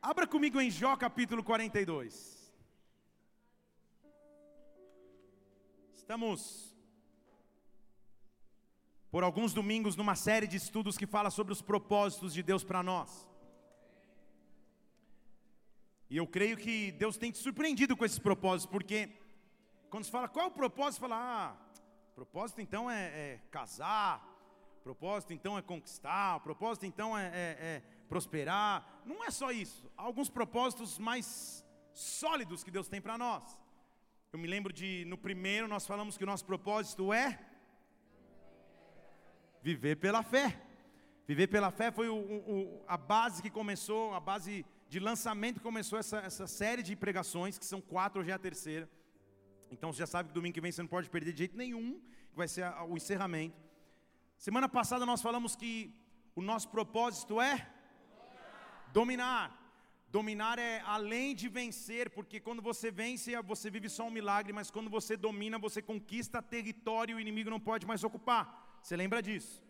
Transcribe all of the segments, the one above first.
Abra comigo em Jó capítulo 42. Estamos por alguns domingos numa série de estudos que fala sobre os propósitos de Deus para nós. E eu creio que Deus tem te surpreendido com esses propósitos, porque quando se fala qual é o propósito, fala, ah, propósito então é, é casar, propósito então é conquistar, propósito então é, é, é prosperar. Não é só isso. Há alguns propósitos mais sólidos que Deus tem para nós. Eu me lembro de, no primeiro, nós falamos que o nosso propósito é viver pela fé. Viver pela fé foi o, o, a base que começou, a base de lançamento que começou essa, essa série de pregações, que são quatro, hoje é a terceira. Então você já sabe que domingo que vem você não pode perder de jeito nenhum, que vai ser o encerramento. Semana passada nós falamos que o nosso propósito é Dominar. Dominar é além de vencer, porque quando você vence, você vive só um milagre, mas quando você domina, você conquista território e o inimigo não pode mais ocupar. Você lembra disso?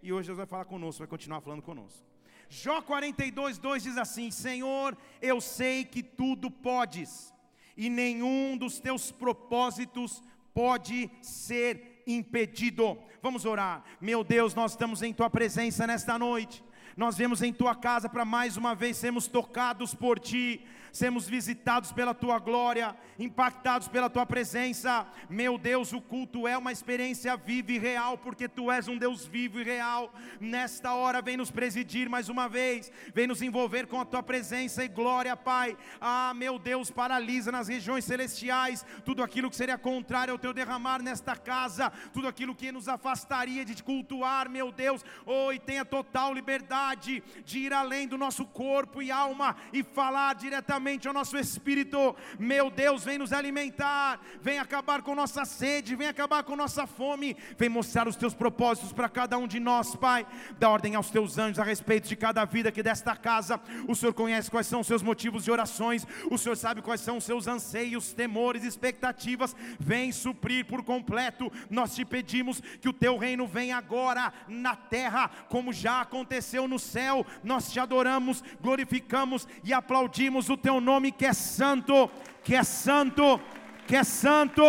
E hoje Deus vai falar conosco, vai continuar falando conosco. Jó 42, 2 diz assim: Senhor, eu sei que tudo podes, e nenhum dos teus propósitos pode ser impedido. Vamos orar. Meu Deus, nós estamos em tua presença nesta noite. Nós vemos em tua casa para mais uma vez sermos tocados por ti sermos visitados pela tua glória, impactados pela tua presença. Meu Deus, o culto é uma experiência viva e real, porque tu és um Deus vivo e real. Nesta hora, vem nos presidir mais uma vez, vem nos envolver com a tua presença e glória, Pai. Ah, meu Deus, paralisa nas regiões celestiais tudo aquilo que seria contrário ao teu derramar nesta casa, tudo aquilo que nos afastaria de te cultuar, meu Deus. Oh, e tenha total liberdade de ir além do nosso corpo e alma e falar diretamente ao nosso espírito. Meu Deus, vem nos alimentar, vem acabar com nossa sede, vem acabar com nossa fome, vem mostrar os teus propósitos para cada um de nós, Pai. Dá ordem aos teus anjos a respeito de cada vida que desta casa. O Senhor conhece quais são os seus motivos de orações, o Senhor sabe quais são os seus anseios, temores, expectativas. Vem suprir por completo. Nós te pedimos que o teu reino venha agora na terra, como já aconteceu no céu. Nós te adoramos, glorificamos e aplaudimos o teu nome que é santo, que é santo, que é santo.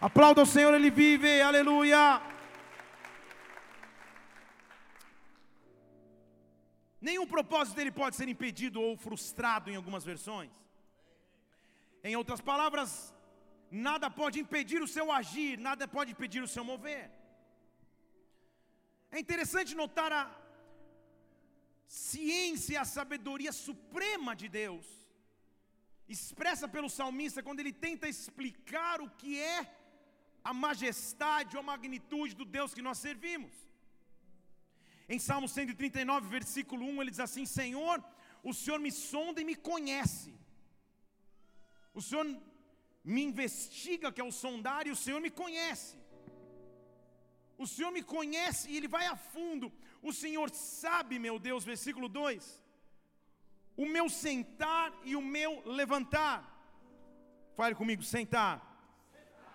Aplauda o Senhor, Ele vive, aleluia. Nenhum propósito dele pode ser impedido ou frustrado em algumas versões. Em outras palavras, nada pode impedir o seu agir, nada pode impedir o seu mover. É interessante notar a ciência, a sabedoria suprema de Deus expressa pelo salmista quando ele tenta explicar o que é a majestade ou a magnitude do Deus que nós servimos. Em Salmo 139, versículo 1, ele diz assim: Senhor, o Senhor me sonda e me conhece. O Senhor me investiga, que é o sondar, e o Senhor me conhece. O Senhor me conhece e Ele vai a fundo. O Senhor sabe, meu Deus, versículo 2 o meu sentar e o meu levantar. Fale comigo, sentar,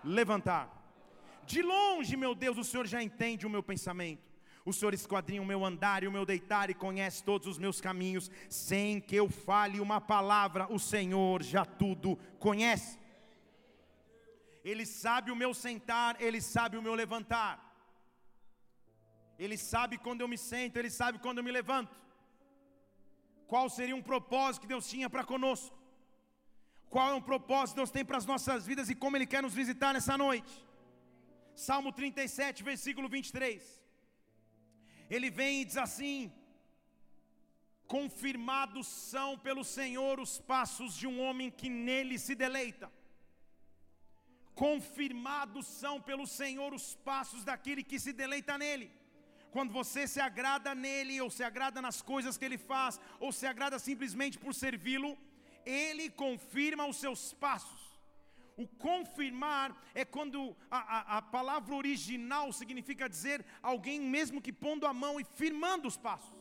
levantar. De longe, meu Deus, o Senhor já entende o meu pensamento. O Senhor esquadrinha o meu andar e o meu deitar e conhece todos os meus caminhos, sem que eu fale uma palavra, o Senhor já tudo conhece. Ele sabe o meu sentar, ele sabe o meu levantar. Ele sabe quando eu me sento, ele sabe quando eu me levanto qual seria um propósito que Deus tinha para conosco, qual é um propósito que Deus tem para as nossas vidas e como Ele quer nos visitar nessa noite. Salmo 37, versículo 23. Ele vem e diz assim: Confirmados são pelo Senhor os passos de um homem que nele se deleita. Confirmados são pelo Senhor os passos daquele que se deleita nele quando você se agrada nele, ou se agrada nas coisas que ele faz, ou se agrada simplesmente por servi-lo, ele confirma os seus passos. O confirmar é quando a, a, a, palavra original significa dizer alguém mesmo que pondo a mão e firmando os passos,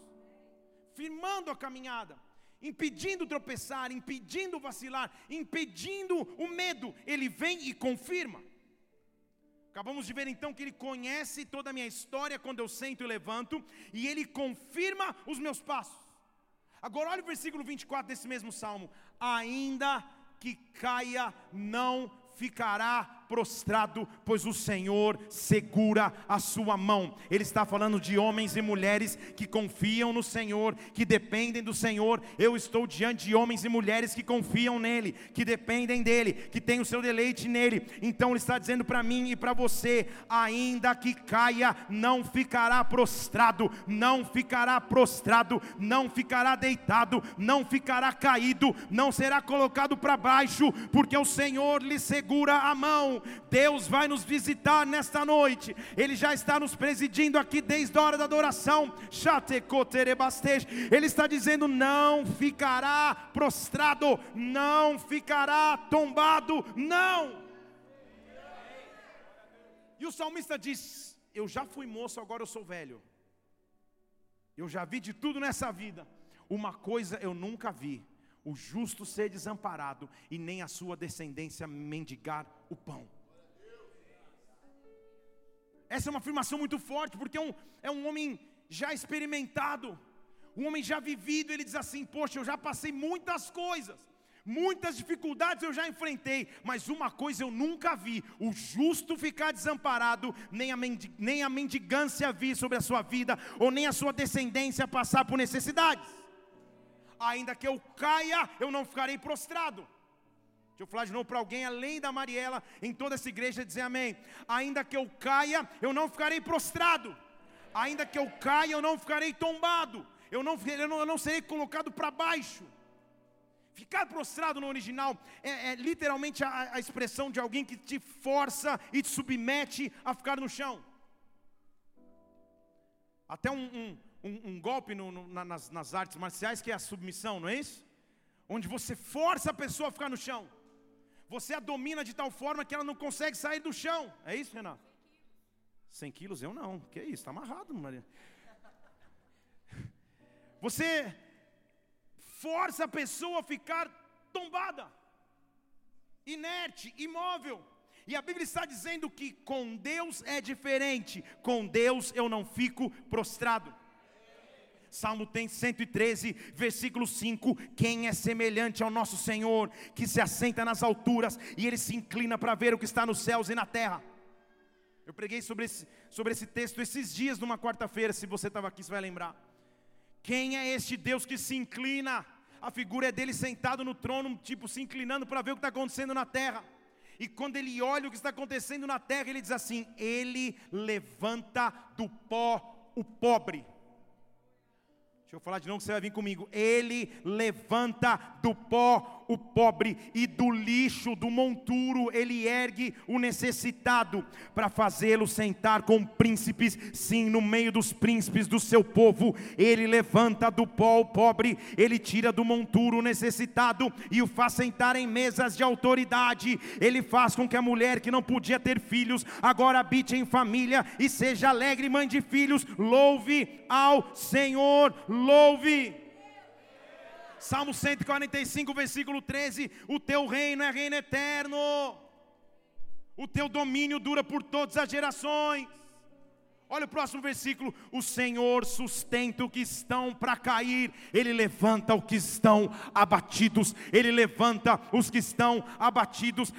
firmando a caminhada, impedindo tropeçar, impedindo vacilar, impedindo o medo. Ele vem e confirma. Acabamos de ver então que Ele conhece toda a minha história quando eu sento e levanto, e Ele confirma os meus passos. Agora olha o versículo 24 desse mesmo salmo: ainda que caia, não ficará prostrado, pois o Senhor segura a sua mão. Ele está falando de homens e mulheres que confiam no Senhor, que dependem do Senhor. Eu estou diante de homens e mulheres que confiam nele, que dependem dele, que têm o seu deleite nele. Então ele está dizendo para mim e para você: ainda que caia, não ficará prostrado, não ficará prostrado, não ficará deitado, não ficará caído, não será colocado para baixo, porque o Senhor lhe segura a mão. Deus vai nos visitar nesta noite. Ele já está nos presidindo aqui desde a hora da adoração. Ele está dizendo: não ficará prostrado, não ficará tombado, não. E o salmista diz: Eu já fui moço, agora eu sou velho. Eu já vi de tudo nessa vida. Uma coisa eu nunca vi: o justo ser desamparado e nem a sua descendência mendigar o pão. Essa é uma afirmação muito forte, porque é um, é um homem já experimentado, um homem já vivido. Ele diz assim: Poxa, eu já passei muitas coisas, muitas dificuldades eu já enfrentei, mas uma coisa eu nunca vi: o justo ficar desamparado, nem a, nem a mendigância vir sobre a sua vida, ou nem a sua descendência passar por necessidades. Ainda que eu caia, eu não ficarei prostrado. Deixa eu falar de novo para alguém além da Mariela, em toda essa igreja, dizer amém. Ainda que eu caia, eu não ficarei prostrado. Ainda que eu caia, eu não ficarei tombado. Eu não, eu não, eu não serei colocado para baixo. Ficar prostrado no original é, é literalmente a, a, expressão de alguém que te força e te submete a ficar no chão. Até um, um, um, um golpe no, no, nas, nas artes marciais que é a submissão, não é isso? Onde você força a pessoa a ficar no chão. Você a domina de tal forma que ela não consegue sair do chão. É isso, Renato? 100 quilos eu não. Que isso, está amarrado, Maria. Você força a pessoa a ficar tombada, inerte, imóvel. E a Bíblia está dizendo que com Deus é diferente. Com Deus eu não fico prostrado. Salmo tem 113, versículo 5: Quem é semelhante ao nosso Senhor, que se assenta nas alturas e ele se inclina para ver o que está nos céus e na terra? Eu preguei sobre esse, sobre esse texto esses dias, numa quarta-feira. Se você estava aqui, você vai lembrar. Quem é este Deus que se inclina? A figura é dele sentado no trono, tipo se inclinando para ver o que está acontecendo na terra. E quando ele olha o que está acontecendo na terra, ele diz assim: Ele levanta do pó o pobre Deixa eu falar de novo, você vai vir comigo. Ele levanta do pó o pobre e do lixo, do monturo, ele ergue o necessitado para fazê-lo sentar com príncipes, sim, no meio dos príncipes do seu povo. Ele levanta do pó o pobre, ele tira do monturo o necessitado e o faz sentar em mesas de autoridade. Ele faz com que a mulher que não podia ter filhos agora habite em família e seja alegre mãe de filhos. Louve ao Senhor louve. Salmo 145, versículo 13: O teu reino é reino eterno, o teu domínio dura por todas as gerações. Olha o próximo versículo: O Senhor sustenta o que estão para cair, Ele levanta os que estão abatidos, Ele levanta os que estão abatidos.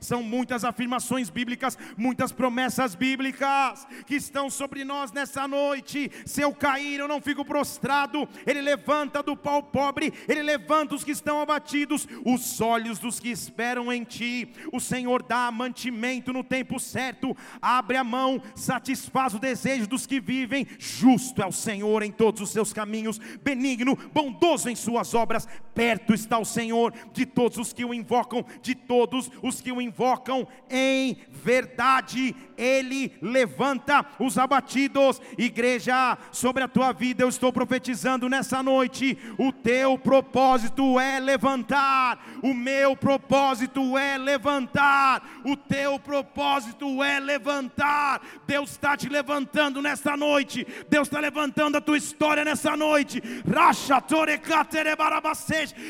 São muitas afirmações bíblicas, muitas promessas bíblicas que estão sobre nós nessa noite. Se eu cair, eu não fico prostrado, Ele levanta do pau pobre, Ele levanta os que estão abatidos, os olhos dos que esperam em Ti. O Senhor dá mantimento no tempo certo. A abre a mão, satisfaz o desejo dos que vivem. Justo é o Senhor em todos os seus caminhos, benigno, bondoso em suas obras. Perto está o Senhor de todos os que o invocam, de todos os que o invocam em verdade. Ele levanta os abatidos. Igreja, sobre a tua vida eu estou profetizando nessa noite. O teu propósito é levantar. O meu propósito é levantar. O teu propósito é levantar levantar. Deus está te levantando nesta noite. Deus está levantando a tua história nessa noite.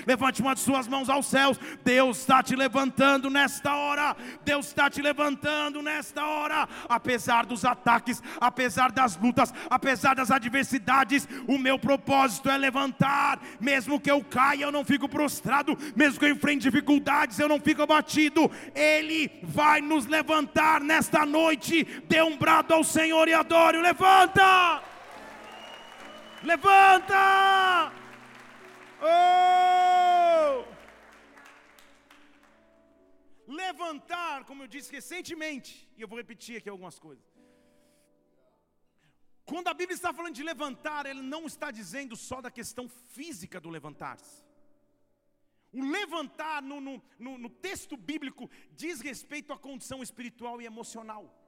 Levante uma de suas mãos aos céus. Deus está te levantando nesta hora. Deus está te levantando nesta hora. Apesar dos ataques, apesar das lutas, apesar das adversidades, o meu propósito é levantar. Mesmo que eu caia, eu não fico prostrado. Mesmo que eu enfrente dificuldades, eu não fico abatido. Ele vai nos levantar nesta noite. Dê um brado ao Senhor e adore. Levanta! Levanta! Oh! Levantar, como eu disse recentemente, e eu vou repetir aqui algumas coisas. Quando a Bíblia está falando de levantar, ele não está dizendo só da questão física do levantar-se. O levantar no, no, no, texto bíblico diz respeito à condição espiritual e emocional.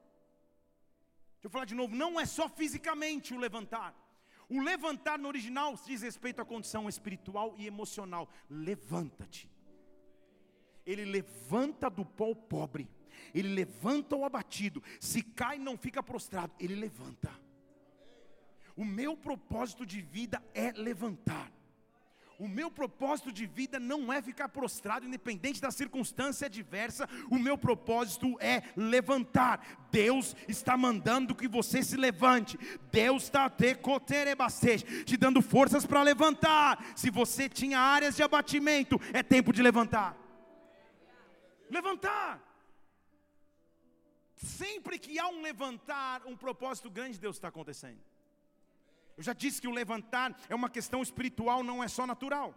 Deixa eu falar de novo, não é só fisicamente o levantar. O levantar no original diz respeito à condição espiritual e emocional. Levanta-te. Ele levanta do pó o pobre. Ele levanta o abatido. Se cai, não fica prostrado. Ele levanta. O meu propósito de vida é levantar. O meu propósito de vida não é ficar prostrado, independente da circunstância adversa. O meu propósito é levantar. Deus está mandando que você se levante. Deus está te dando forças para levantar. Se você tinha áreas de abatimento, é tempo de levantar. Levantar. Sempre que há um levantar, um propósito grande de Deus está acontecendo. Eu já disse que o levantar é uma questão espiritual, não é só natural.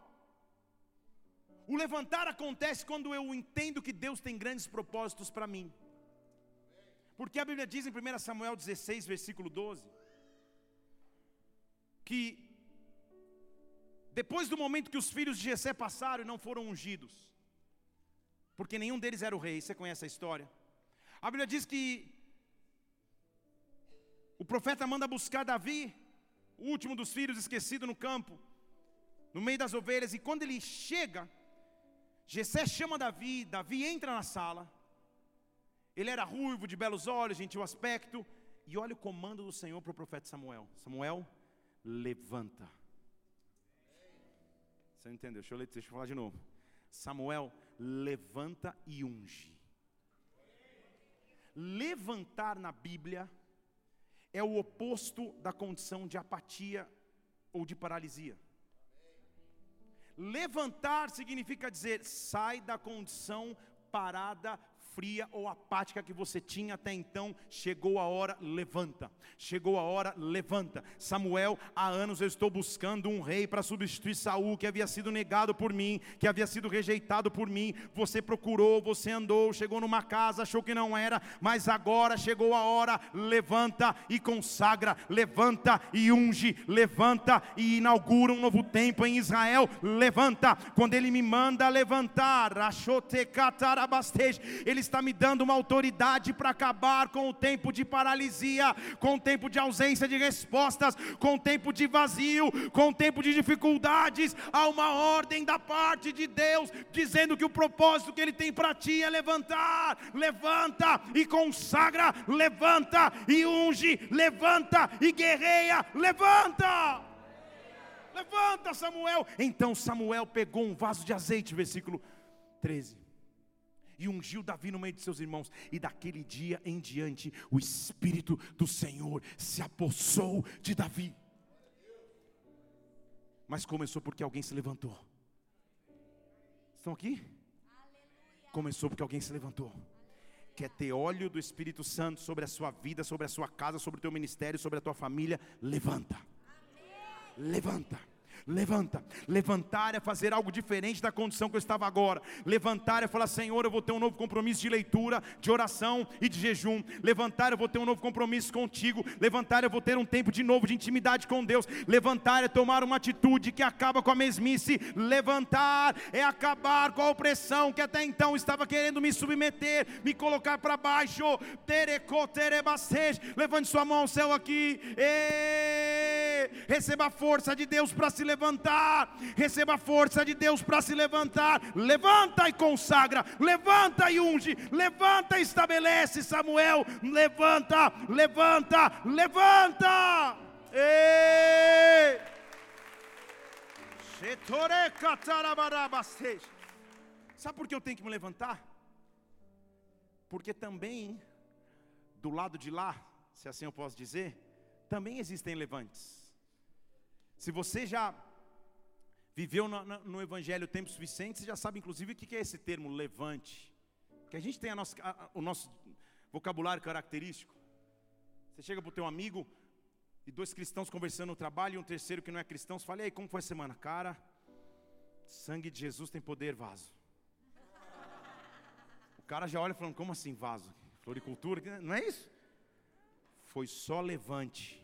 O levantar acontece quando eu entendo que Deus tem grandes propósitos para mim. Porque a Bíblia diz em 1 Samuel 16, versículo 12, que depois do momento que os filhos de Jessé passaram e não foram ungidos, porque nenhum deles era o rei, você conhece a história. A Bíblia diz que o profeta manda buscar Davi, o último dos filhos esquecido no campo, no meio das ovelhas, e quando ele chega, Jessé chama Davi, Davi entra na sala, ele era ruivo, de belos olhos, gentil aspecto, e olha o comando do Senhor para o profeta Samuel: Samuel, levanta. Você não entendeu? Deixa eu, ler, deixa eu falar de novo. Samuel, levanta e unge. Levantar na Bíblia é o oposto da condição de apatia ou de paralisia. Levantar significa dizer, sai da condição parada, fria ou apática que você tinha até então, chegou a hora, levanta. Chegou a hora, levanta. Samuel, há anos eu estou buscando um rei para substituir Saul, que havia sido negado por mim, que havia sido rejeitado por mim. Você procurou, você andou, chegou numa casa, achou que não era, mas agora chegou a hora, levanta e consagra, levanta e unge, levanta e inaugura um novo tempo em Israel. Levanta, quando ele me manda levantar, ele está me dando uma autoridade para acabar com o tempo de paralisia, com o tempo de ausência de respostas, com o tempo de vazio, com o tempo de dificuldades. Há uma ordem da parte de Deus dizendo que o propósito que Ele tem para ti é levantar, levanta e consagra, levanta e unge, levanta e guerreia, levanta. Levanta, Samuel. Então Samuel pegou um vaso de azeite, versículo 13 e ungiu Davi no meio de seus irmãos. E daquele dia em diante, o Espírito do Senhor se apossou de Davi. Mas começou porque alguém se levantou. Estão aqui? Começou porque alguém se levantou. Quer ter óleo do Espírito Santo sobre a sua vida, sobre a sua casa, sobre o teu ministério, sobre a tua família? Levanta. Levanta Levanta. Levantar é fazer algo diferente da condição que eu estava agora. Levantar é falar: Senhor, eu vou ter um novo compromisso de leitura, de oração e de jejum. Levantar, eu vou ter um novo compromisso contigo. Levantar, eu vou ter um tempo de novo de intimidade com Deus. Levantar é tomar uma atitude que acaba com a mesmice. Levantar é acabar com a opressão que até então estava querendo me submeter, me colocar para baixo. Levante sua mão ao céu aqui. Ei! Receba a força de Deus para se levantar. Receba a força de Deus para se levantar. Levanta e consagra. Levanta e unge. Levanta e estabelece, Samuel. Levanta, levanta, levanta. Ei! Sabe por que eu tenho que me levantar? Porque também, do lado de lá, se assim eu posso dizer, também existem levantes. Se você já viveu no, no, Evangelho tempo suficiente, você já sabe inclusive o que é esse termo levante. Que a gente tem a nossa, a, o nosso vocabulário característico. Você chega para o teu amigo e dois cristãos conversando no trabalho e um terceiro que não é cristão, você fala, e aí, como foi a semana? Cara, sangue de Jesus tem poder, vaso. O cara já olha falando, como assim vaso? Floricultura, não é isso? Foi só levante.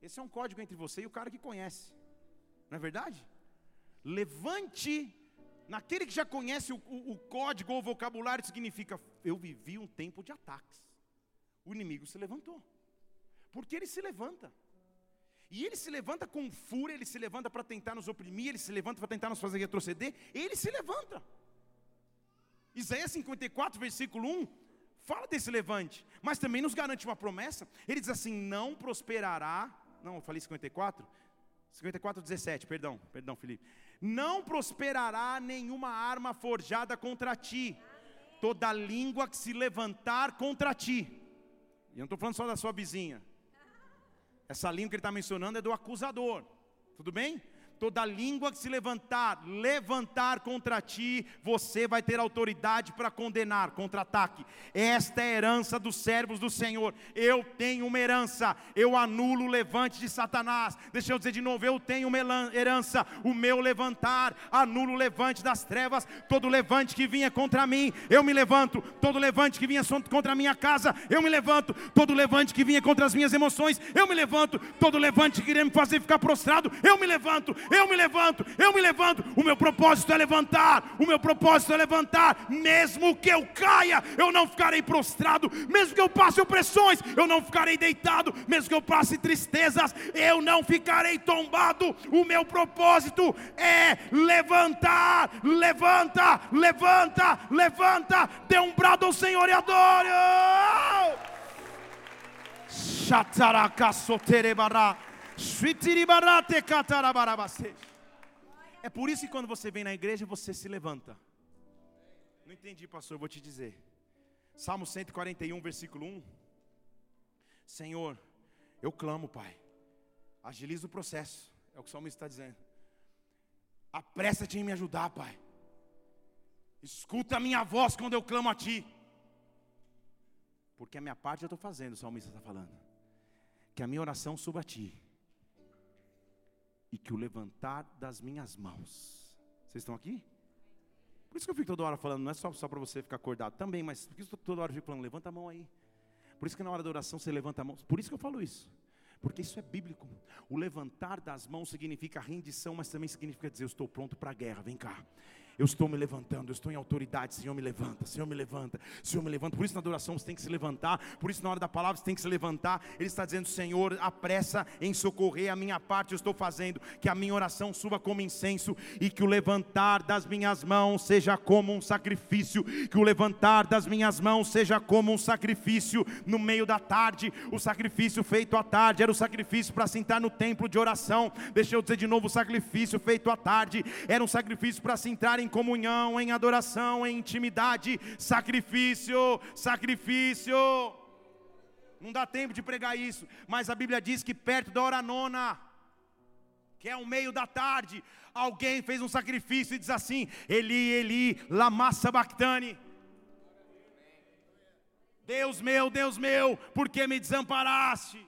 Esse é um código entre você e o cara que conhece. Não é verdade? Levante, naquele que já conhece o, o, o código ou o vocabulário, significa: eu vivi um tempo de ataques. O inimigo se levantou. Porque ele se levanta. E ele se levanta com fúria, ele se levanta para tentar nos oprimir, ele se levanta para tentar nos fazer retroceder, ele se levanta. Isaías 54, versículo 1, fala desse levante, mas também nos garante uma promessa. Ele diz assim: não prosperará. Não, eu falei 54? 54, 17, perdão, perdão, Felipe. Não prosperará nenhuma arma forjada contra ti, toda língua que se levantar contra ti. E eu não estou falando só da sua vizinha. Essa língua que ele está mencionando é do acusador. Tudo bem? Toda língua que se levantar, levantar contra ti, você vai ter autoridade para condenar, contra-ataque. Esta é a herança dos servos do Senhor. Eu tenho uma herança, eu anulo o levante de Satanás. Deixa eu dizer de novo, eu tenho uma herança, o meu levantar, anulo o levante das trevas, todo levante que vinha contra mim, eu me levanto, todo levante que vinha contra a minha casa, eu me levanto, todo levante que vinha contra as minhas emoções, eu me levanto, todo levante que queria me fazer ficar prostrado, eu me levanto, eu me levanto, eu me levanto. O meu propósito é levantar, o meu propósito é levantar. Mesmo que eu caia, eu não ficarei prostrado. Mesmo que eu passe opressões, eu não ficarei deitado. Mesmo que eu passe tristezas, eu não ficarei tombado. O meu propósito é levantar. Levanta, levanta, levanta. Dê um brado ao Senhor e adore. É por isso que quando você vem na igreja, você se levanta. Não entendi, pastor, vou te dizer. Salmo 141, versículo 1. Senhor, eu clamo, Pai. Agiliza o processo. É o que o salmista está dizendo. Apressa-te em me ajudar, Pai. Escuta a minha voz quando eu clamo a Ti. Porque a minha parte eu estou fazendo, o salmista está falando. Que a minha oração suba a Ti e que o levantar das minhas mãos. Vocês estão aqui? Por isso que eu fico toda hora falando, não é só, só para você ficar acordado também, mas por isso toda hora eu fico falando, levanta a mão aí. Por isso que na hora da oração você levanta a mão. Por isso que eu falo isso. Porque isso é bíblico. O levantar das mãos significa rendição, mas também significa dizer: Eu estou pronto para a guerra, vem cá. Eu estou me levantando, eu estou em autoridade. Senhor, me levanta, Senhor, me levanta, Senhor, me levanta. Por isso, na adoração, você tem que se levantar. Por isso, na hora da palavra, você tem que se levantar. Ele está dizendo: Senhor, apressa em socorrer a minha parte. Eu estou fazendo que a minha oração suba como incenso e que o levantar das minhas mãos seja como um sacrifício. Que o levantar das minhas mãos seja como um sacrifício no meio da tarde. O sacrifício feito à tarde era o sacrifício para sentar no templo de oração. Deixa eu dizer de novo: o sacrifício feito à tarde era um sacrifício para se entrar em em comunhão, em adoração, em intimidade, sacrifício, sacrifício. Não dá tempo de pregar isso, mas a Bíblia diz que perto da hora nona, que é o meio da tarde, alguém fez um sacrifício e diz assim: Eli, Eli, lama sabachthani. Deus meu, Deus meu, por que me desamparaste?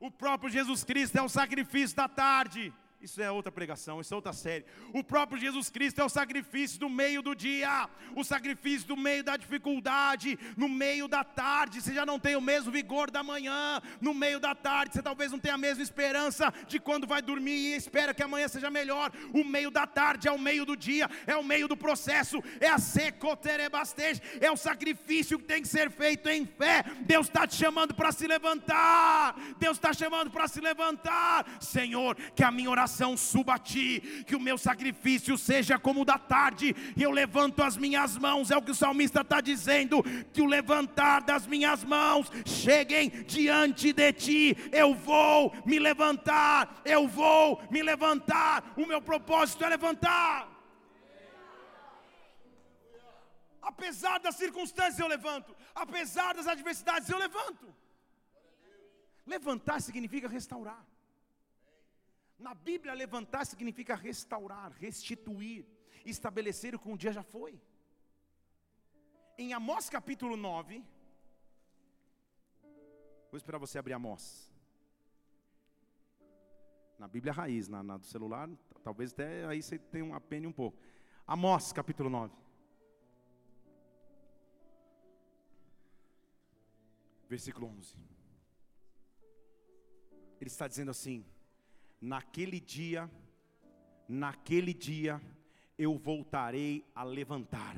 O próprio Jesus Cristo é o sacrifício da tarde. Isso é outra pregação, isso é outra série. O próprio Jesus Cristo é o sacrifício do meio do dia, o sacrifício do meio da dificuldade, no meio da tarde. Você já não tem o mesmo vigor da manhã, no meio da tarde. Você talvez não tenha a mesma esperança de quando vai dormir e espera que amanhã seja melhor. O meio da tarde é o meio do dia, é o meio do processo, é a secoterebastej, é o sacrifício que tem que ser feito em fé. Deus está te chamando para se levantar, Deus está chamando para se levantar, Senhor, que a minha oração suba a ti, que o meu sacrifício seja como o da tarde, e eu levanto as minhas mãos, é o que o salmista está dizendo, que o levantar das minhas mãos cheguem diante de ti, eu vou me levantar, eu vou me levantar, o meu propósito é levantar. Apesar das circunstâncias eu levanto, apesar das adversidades eu levanto. Levantar significa restaurar. Na Bíblia, levantar significa restaurar, restituir, estabelecer o que um dia já foi. Em Amós capítulo 9, vou esperar você abrir Amós. Na Bíblia raiz, na, na do celular, talvez até aí você tenha um apene um pouco. Amós capítulo 9. Versículo 11. Ele está dizendo assim: naquele dia, naquele dia, eu voltarei a levantar.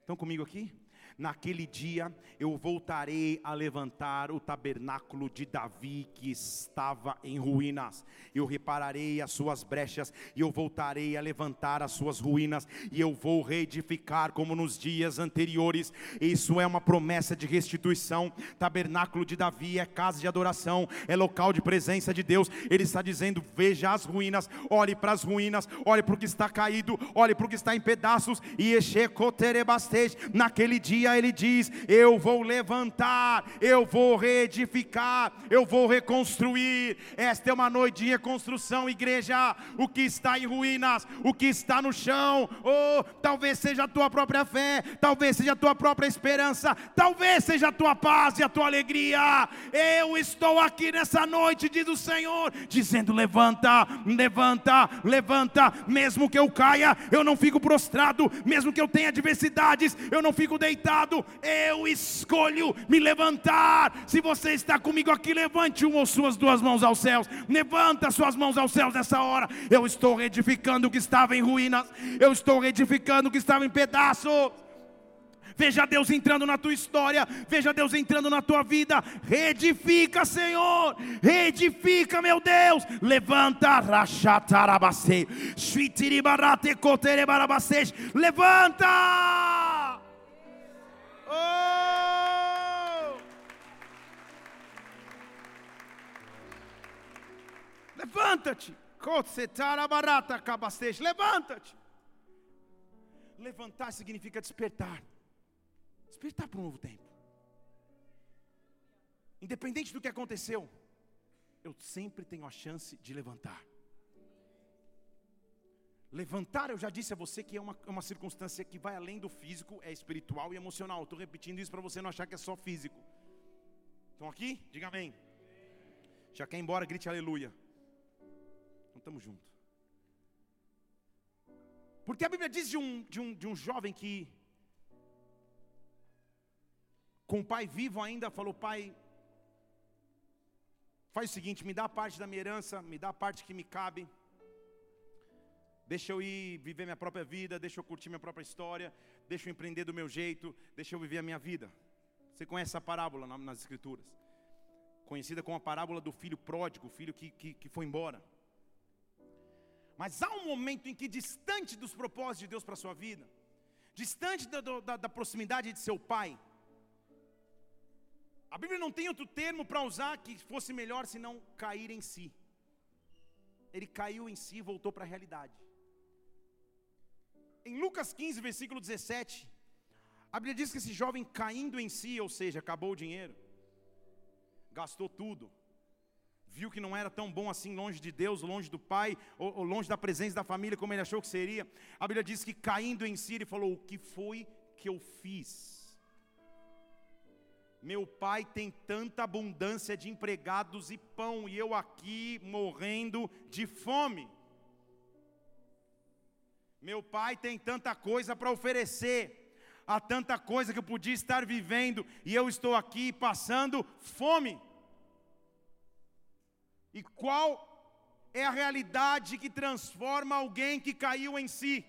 Estão comigo aqui? Naquele dia eu voltarei a levantar o tabernáculo de Davi que estava em ruínas. Eu repararei as suas brechas e eu voltarei a levantar as suas ruínas e eu vou reedificar como nos dias anteriores. Isso é uma promessa de restituição. Tabernáculo de Davi é casa de adoração, é local de presença de Deus. Ele está dizendo: veja as ruínas, olhe para as ruínas, olhe para o que está caído, olhe para o que está em pedaços e naquele dia dia ele diz: Eu vou levantar, eu vou reedificar, eu vou reconstruir. Esta é uma noite de reconstrução, igreja. O que está em ruínas, o que está no chão, oh, talvez seja a tua própria fé, talvez seja a tua própria esperança, talvez seja a tua paz e a tua alegria. Eu estou aqui nessa noite, diz o Senhor, dizendo: Levanta, levanta, levanta, mesmo que eu caia, eu não fico prostrado, mesmo que eu tenha adversidades, eu não fico deitado eu escolho me levantar. Se você está comigo aqui, levante uma ou suas duas mãos aos céus. Levanta suas mãos aos céus nessa hora. Eu estou reedificando o que estava em ruínas. Eu estou reedificando o que estava em pedaços. Veja Deus entrando na tua história, veja Deus entrando na tua vida. Reedifica, Senhor, reedifica, meu Deus. Levanta, levanta. Oh! Levanta-te. Levanta-te. Levantar significa despertar. Despertar para um novo tempo. Independente do que aconteceu, eu sempre tenho a chance de levantar. Levantar, eu já disse a você que é uma, uma circunstância que vai além do físico, é espiritual e emocional. Estou repetindo isso para você não achar que é só físico. Estão aqui? Diga amém. Já quer ir embora, grite aleluia. Então estamos juntos. Porque a Bíblia diz de um, de, um, de um jovem que, com o pai vivo ainda, falou: Pai, faz o seguinte, me dá parte da minha herança, me dá a parte que me cabe deixa eu ir viver minha própria vida, deixa eu curtir minha própria história, deixa eu empreender do meu jeito, deixa eu viver a minha vida. Você conhece essa parábola nas Escrituras? Conhecida como a parábola do filho pródigo, o filho que, que, que foi embora. Mas há um momento em que, distante dos propósitos de Deus para a sua vida, distante da, da, da proximidade de seu pai, a Bíblia não tem outro termo para usar que fosse melhor senão cair em si. Ele caiu em si e voltou para a realidade. Em Lucas 15, versículo 17, a Bíblia diz que esse jovem caindo em si, ou seja, acabou o dinheiro, gastou tudo, viu que não era tão bom assim longe de Deus, longe do Pai, ou, ou, longe da presença da família como ele achou que seria. A Bíblia diz que caindo em si, ele falou: O que foi que eu fiz? Meu pai tem tanta abundância de empregados e pão, e eu aqui morrendo de fome. Meu pai tem tanta coisa para oferecer, há tanta coisa que eu podia estar vivendo, e eu estou aqui passando fome. E qual é a realidade que transforma alguém que caiu em si?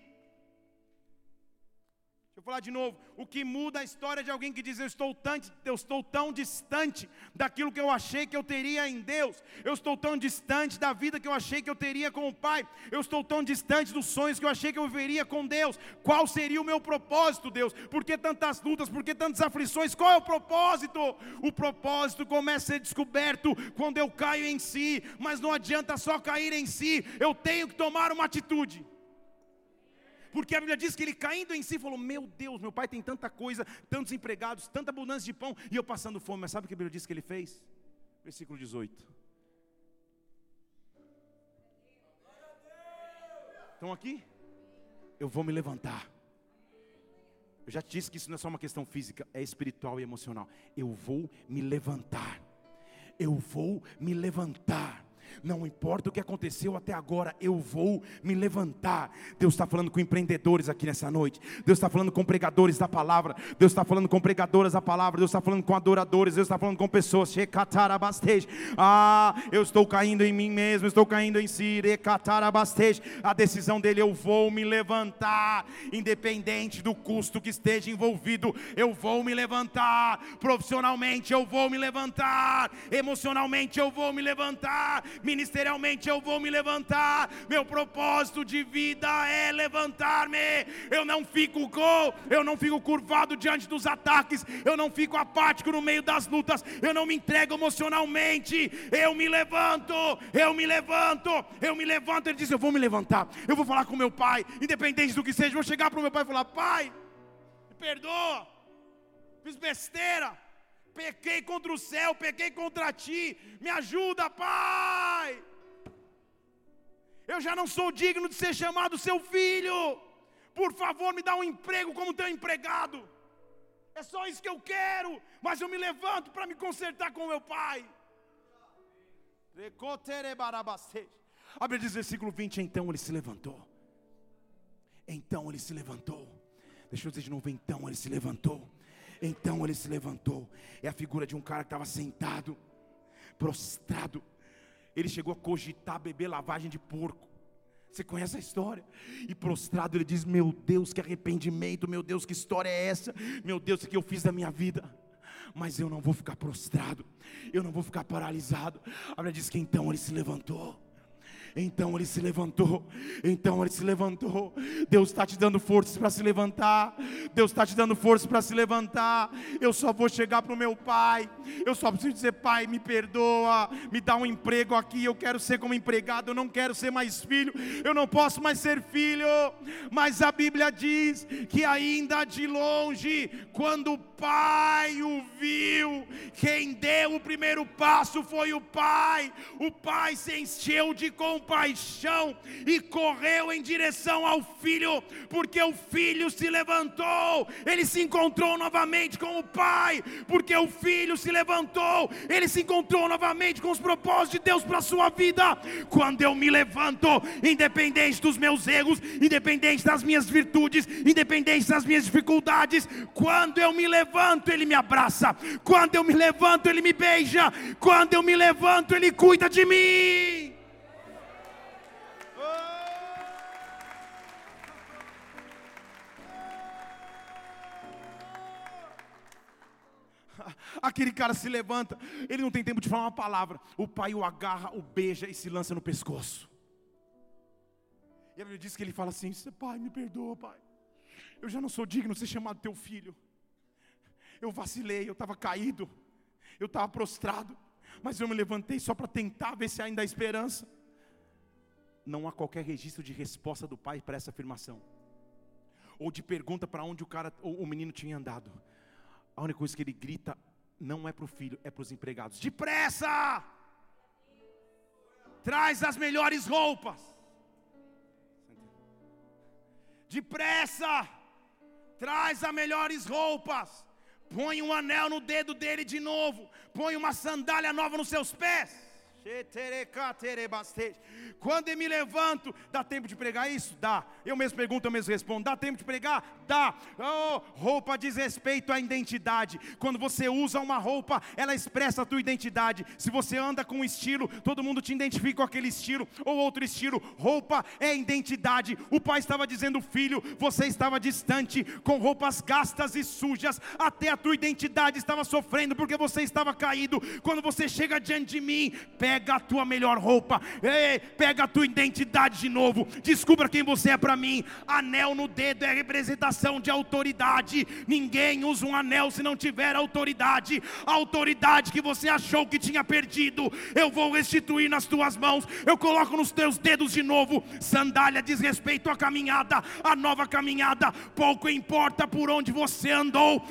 Deixa eu falar de novo. O que muda a história de alguém que diz: eu estou, tão, eu estou tão distante daquilo que eu achei que eu teria em Deus, eu estou tão distante da vida que eu achei que eu teria com o Pai, eu estou tão distante dos sonhos que eu achei que eu veria com Deus. Qual seria o meu propósito, Deus? Por que tantas lutas? Por que tantas aflições? Qual é o propósito? O propósito começa a ser descoberto quando eu caio em si, mas não adianta só cair em si, eu tenho que tomar uma atitude. Porque a Bíblia diz que ele caindo em si falou: Meu Deus, meu pai tem tanta coisa, tantos empregados, tanta abundância de pão, e eu passando fome. Mas sabe o que a Bíblia diz que ele fez? Versículo 18. Estão aqui? Eu vou me levantar. Eu já te disse que isso não é só uma questão física, é espiritual e emocional. Eu vou me levantar. Eu vou me levantar. Não importa o que aconteceu até agora, eu vou me levantar. Deus está falando com empreendedores aqui nessa noite. Deus está falando com pregadores da palavra. Deus está falando com pregadoras da palavra. Deus está falando com adoradores. Deus está falando com pessoas. Ah, eu estou caindo em mim mesmo. Estou caindo em si. A decisão dele, eu vou me levantar, independente do custo que esteja envolvido. Eu vou me levantar. Profissionalmente, eu vou me levantar. Emocionalmente, eu vou me levantar ministerialmente eu vou me levantar. Meu propósito de vida é levantar-me. Eu não fico com, eu não fico curvado diante dos ataques, eu não fico apático no meio das lutas, eu não me entrego emocionalmente. Eu me levanto, eu me levanto, eu me levanto. Ele diz: Eu vou me levantar, eu vou falar com meu pai, independente do que seja, eu vou chegar para o meu pai e falar: Pai, me perdoa, fiz besteira pequei contra o céu, pequei contra ti, me ajuda, Pai. Eu já não sou digno de ser chamado seu filho. Por favor, me dá um emprego como teu empregado. É só isso que eu quero, mas eu me levanto para me consertar com meu pai. Abre diz versículo 20: Então ele se levantou. Então ele se levantou. Deixa eu dizer de novo: Então ele se levantou então ele se levantou. É a figura de um cara que estava sentado, prostrado. Ele chegou a cogitar beber lavagem de porco. Você conhece a história? E prostrado ele diz: Meu Deus, que arrependimento, meu Deus, que história é essa? Meu Deus, o que eu fiz da minha vida? Mas eu não vou ficar prostrado, eu não vou ficar paralisado. A Bíblia diz que então ele se levantou. Então ele se levantou. Então ele se levantou. Deus está te dando forças para se levantar. Deus está te dando forças para se levantar. Eu só vou chegar para o meu pai. Eu só preciso dizer, pai, me perdoa. Me dá um emprego aqui. Eu quero ser como empregado. Eu não quero ser mais filho. Eu não posso mais ser filho. Mas a Bíblia diz que ainda de longe, quando o pai o viu, quem deu o primeiro passo foi o pai. O pai se encheu de compaixão e correu em direção ao filho, porque o filho se levantou, ele se encontrou novamente com o pai, porque o filho se levantou, ele se encontrou novamente com os propósitos de Deus para a sua vida. Quando eu me levanto, independente dos meus erros, independente das minhas virtudes, independente das minhas dificuldades, quando eu me levanto, ele me abraça, quando eu me levanto, ele me beija, quando eu me levanto, ele cuida de mim. Aquele cara se levanta, ele não tem tempo de falar uma palavra. O pai o agarra, o beija e se lança no pescoço. E a Bíblia diz que ele fala assim: Pai, me perdoa, pai. Eu já não sou digno de ser chamado teu filho. Eu vacilei, eu estava caído, eu estava prostrado, mas eu me levantei só para tentar ver se ainda há esperança. Não há qualquer registro de resposta do pai para essa afirmação, ou de pergunta para onde o cara, o menino tinha andado. A única coisa que ele grita não é para o filho, é para os empregados. Depressa! Traz as melhores roupas. Depressa! Traz as melhores roupas. Põe um anel no dedo dele de novo, põe uma sandália nova nos seus pés. Quando eu me levanto, dá tempo de pregar isso? Dá. Eu mesmo pergunto, eu mesmo respondo. Dá tempo de pregar? Dá. Oh, roupa diz respeito à identidade. Quando você usa uma roupa, ela expressa a tua identidade. Se você anda com um estilo, todo mundo te identifica com aquele estilo ou outro estilo. Roupa é identidade. O pai estava dizendo, filho, você estava distante, com roupas gastas e sujas. Até a tua identidade estava sofrendo porque você estava caído. Quando você chega diante de mim, pega a tua melhor roupa, ei, pega a tua identidade de novo, descubra quem você é para mim. Anel no dedo é representação de autoridade. Ninguém usa um anel se não tiver autoridade. A autoridade que você achou que tinha perdido, eu vou restituir nas tuas mãos. Eu coloco nos teus dedos de novo. Sandália diz respeito à caminhada, a nova caminhada. Pouco importa por onde você andou.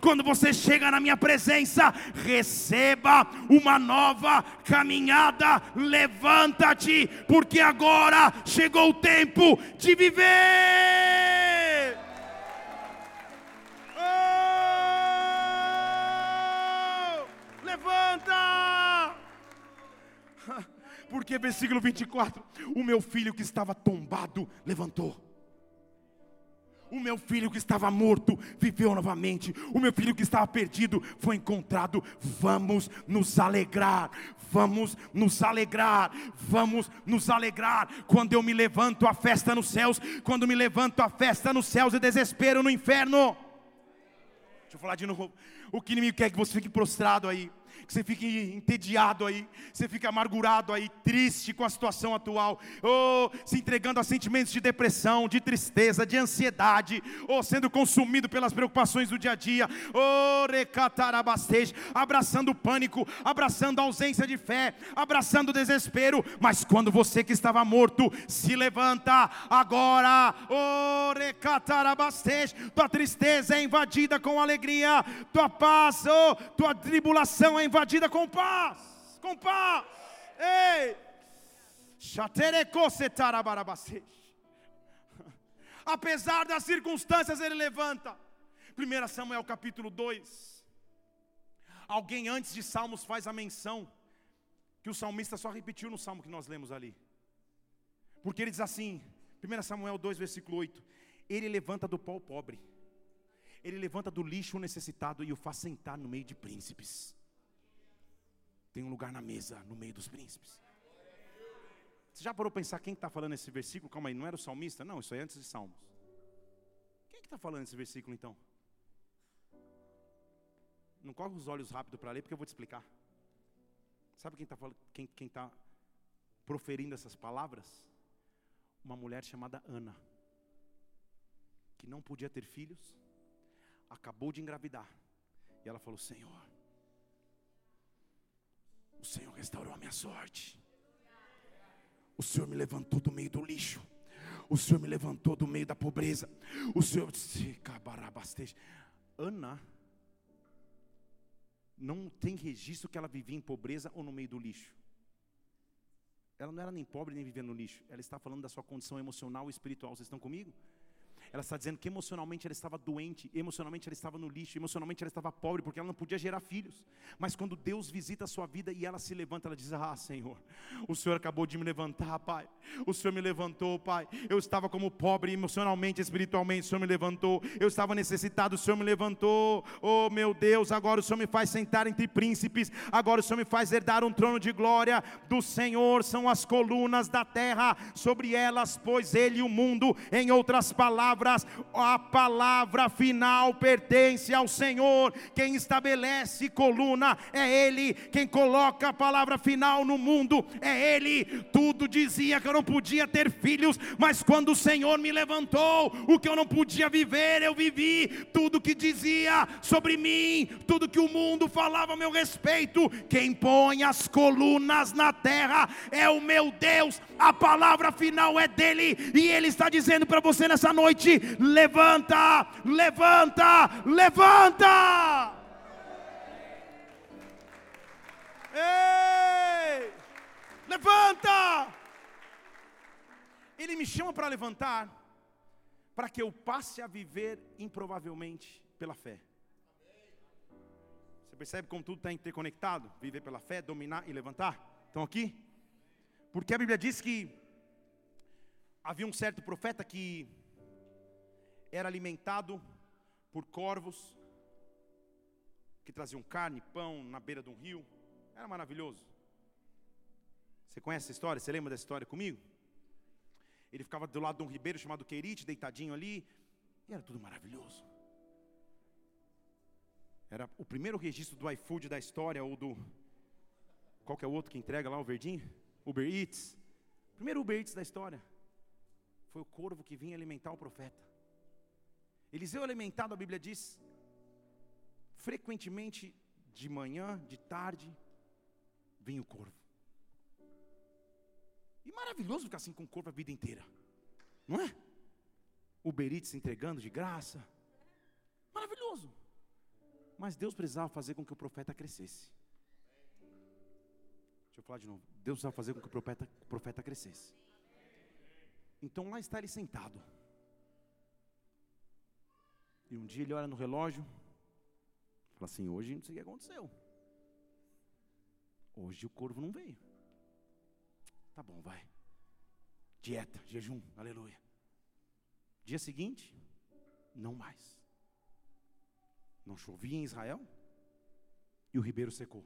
Quando você chega na minha presença, receba uma nova caminhada. Levanta-te, porque agora chegou o tempo de viver. Oh, levanta! Porque versículo 24: O meu filho que estava tombado levantou. O meu filho que estava morto viveu novamente. O meu filho que estava perdido foi encontrado. Vamos nos alegrar. Vamos nos alegrar. Vamos nos alegrar. Quando eu me levanto, a festa nos céus. Quando me levanto, a festa nos céus e desespero no inferno. Deixa eu falar de novo. O que inimigo quer que você fique prostrado aí que você fique entediado aí, você fique amargurado aí, triste com a situação atual, ou se entregando a sentimentos de depressão, de tristeza, de ansiedade, ou sendo consumido pelas preocupações do dia a dia, ou recatarabastej, abraçando o pânico, abraçando a ausência de fé, abraçando o desespero, mas quando você que estava morto se levanta agora, oh recatarabastej, tua tristeza é invadida com alegria, tua paz, oh, tua tribulação é invadida invadida com paz, com paz. Ei! Apesar das circunstâncias, ele levanta. 1 Samuel capítulo 2. Alguém antes de Salmos faz a menção que o salmista só repetiu no salmo que nós lemos ali. Porque ele diz assim, 1 Samuel 2, versículo 8: Ele levanta do pó o pobre, ele levanta do lixo o necessitado e o faz sentar no meio de príncipes tem um lugar na mesa, no meio dos príncipes. Você já parou para pensar quem está falando esse versículo? Calma aí, não era o salmista? Não, isso é antes de Salmos. Quem que está falando esse versículo então? Não corre os olhos rápido para ler, porque eu vou te explicar. Sabe quem está quem, quem tá proferindo essas palavras? Uma mulher chamada Ana, que não podia ter filhos, acabou de engravidar. E ela falou: Senhor, o Senhor restaurou a minha sorte. O Senhor me levantou do meio do lixo. O Senhor me levantou do meio da pobreza. O Senhor disse: Ana não tem registro que ela vivia em pobreza ou no meio do lixo. Ela não era nem pobre nem vivia no lixo. Ela está falando da sua condição emocional e espiritual. Vocês estão comigo? Ela está dizendo que emocionalmente ela estava doente, emocionalmente ela estava no lixo, emocionalmente ela estava pobre, porque ela não podia gerar filhos. Mas quando Deus visita a sua vida e ela se levanta, ela diz: Ah, Senhor, o Senhor acabou de me levantar, Pai. O Senhor me levantou, Pai. Eu estava como pobre emocionalmente, espiritualmente, o Senhor me levantou. Eu estava necessitado, o Senhor me levantou. Oh, meu Deus, agora o Senhor me faz sentar entre príncipes. Agora o Senhor me faz herdar um trono de glória do Senhor. São as colunas da terra, sobre elas pôs Ele o mundo. Em outras palavras, palavras, a palavra final pertence ao Senhor. Quem estabelece coluna é Ele, quem coloca a palavra final no mundo é Ele. Tudo dizia que eu não podia ter filhos, mas quando o Senhor me levantou, o que eu não podia viver, eu vivi. Tudo que dizia sobre mim, tudo que o mundo falava a meu respeito, quem põe as colunas na terra é o meu Deus, a palavra final é dele, e Ele está dizendo para você nessa noite: levanta, levanta, levanta. Ei, levanta. Ele me chama para levantar, para que eu passe a viver improvavelmente pela fé. Você percebe como tudo está interconectado? Viver pela fé, dominar e levantar? Estão aqui? Porque a Bíblia diz que havia um certo profeta que era alimentado por corvos que traziam carne, pão na beira de um rio. Era maravilhoso. Você conhece essa história? Você lembra dessa história comigo? Ele ficava do lado de um ribeiro chamado Querite, deitadinho ali, e era tudo maravilhoso. Era o primeiro registro do iFood da história, ou do. Qual que é o outro que entrega lá o verdinho? Uber Eats. Primeiro Uber Eats da história. Foi o corvo que vinha alimentar o profeta. Eliseu alimentado, a Bíblia diz, frequentemente de manhã, de tarde, vem o corvo. E maravilhoso ficar assim com o corvo a vida inteira, não é? O Berit se entregando de graça, maravilhoso. Mas Deus precisava fazer com que o profeta crescesse. Deixa eu falar de novo. Deus precisava fazer com que o profeta, o profeta crescesse. Então lá está ele sentado. E um dia ele olha no relógio, fala assim: hoje não sei o que aconteceu. Hoje o corvo não veio. Tá bom, vai. Dieta, jejum, aleluia. Dia seguinte, não mais. Não chovia em Israel e o ribeiro secou.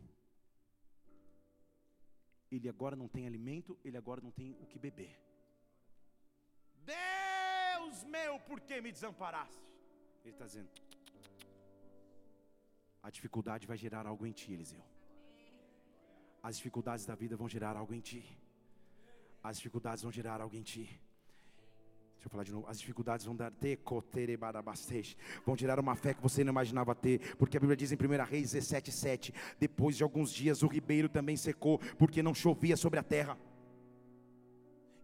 Ele agora não tem alimento, ele agora não tem o que beber. Deus meu, por que me desamparaste? Ele está dizendo: a dificuldade vai gerar algo em ti, Eliseu. As dificuldades da vida vão gerar algo em ti. As dificuldades vão gerar algo em ti. Deixa eu falar de novo. As dificuldades vão dar vão gerar uma fé que você não imaginava ter, porque a Bíblia diz em 1 Reis 17:7, depois de alguns dias o ribeiro também secou, porque não chovia sobre a terra.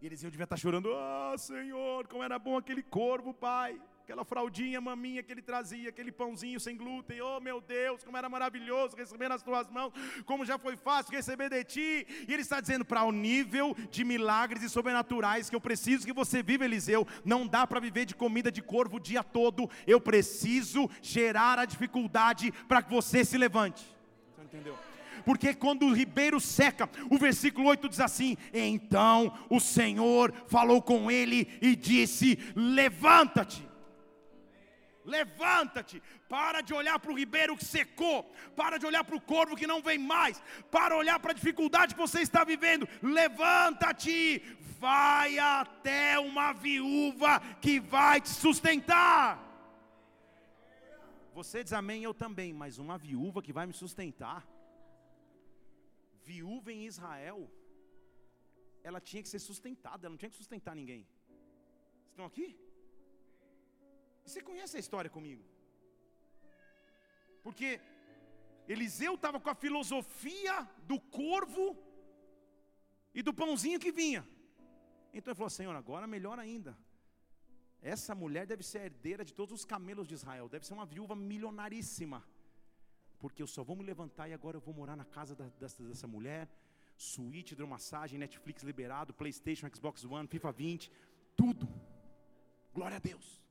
E iam devia estar chorando: "Ah, Senhor, como era bom aquele corvo, Pai" aquela fraldinha maminha que ele trazia, aquele pãozinho sem glúten, oh meu Deus, como era maravilhoso receber nas tuas mãos, como já foi fácil receber de ti, e ele está dizendo para o nível de milagres e sobrenaturais que eu preciso que você viva, Eliseu, não dá para viver de comida de corvo o dia todo, eu preciso gerar a dificuldade para que você se levante, você entendeu? porque quando o ribeiro seca, o versículo 8 diz assim: Então o Senhor falou com ele e disse: Levanta-te. Levanta-te, para de olhar para o ribeiro que secou, para de olhar para o corvo que não vem mais, para olhar para a dificuldade que você está vivendo. Levanta-te, vai até uma viúva que vai te sustentar. Você diz amém, eu também, mas uma viúva que vai me sustentar. Viúva em Israel, ela tinha que ser sustentada, ela não tinha que sustentar ninguém. Estão aqui? Você conhece a história comigo? Porque Eliseu estava com a filosofia do corvo e do pãozinho que vinha. Então ele falou: Senhor, agora melhor ainda. Essa mulher deve ser a herdeira de todos os camelos de Israel, deve ser uma viúva milionaríssima. Porque eu só vou me levantar e agora eu vou morar na casa da, dessa, dessa mulher. Suíte, hidromassagem, Netflix liberado, Playstation, Xbox One, FIFA 20, tudo. Glória a Deus.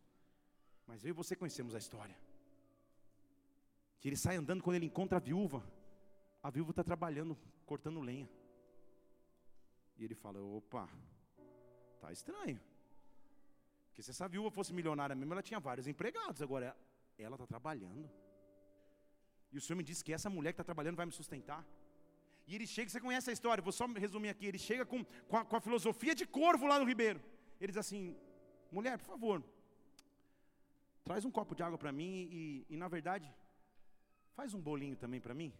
Mas eu e você conhecemos a história. Que ele sai andando quando ele encontra a viúva. A viúva está trabalhando, cortando lenha. E ele fala: opa, tá estranho. Porque se essa viúva fosse milionária mesmo, ela tinha vários empregados. Agora, ela está trabalhando. E o Senhor me disse que essa mulher que está trabalhando vai me sustentar. E ele chega, você conhece a história, vou só resumir aqui. Ele chega com, com a, com a filosofia de corvo lá no Ribeiro. Ele diz assim: mulher, por favor, Traz um copo de água para mim e, e, na verdade, faz um bolinho também para mim.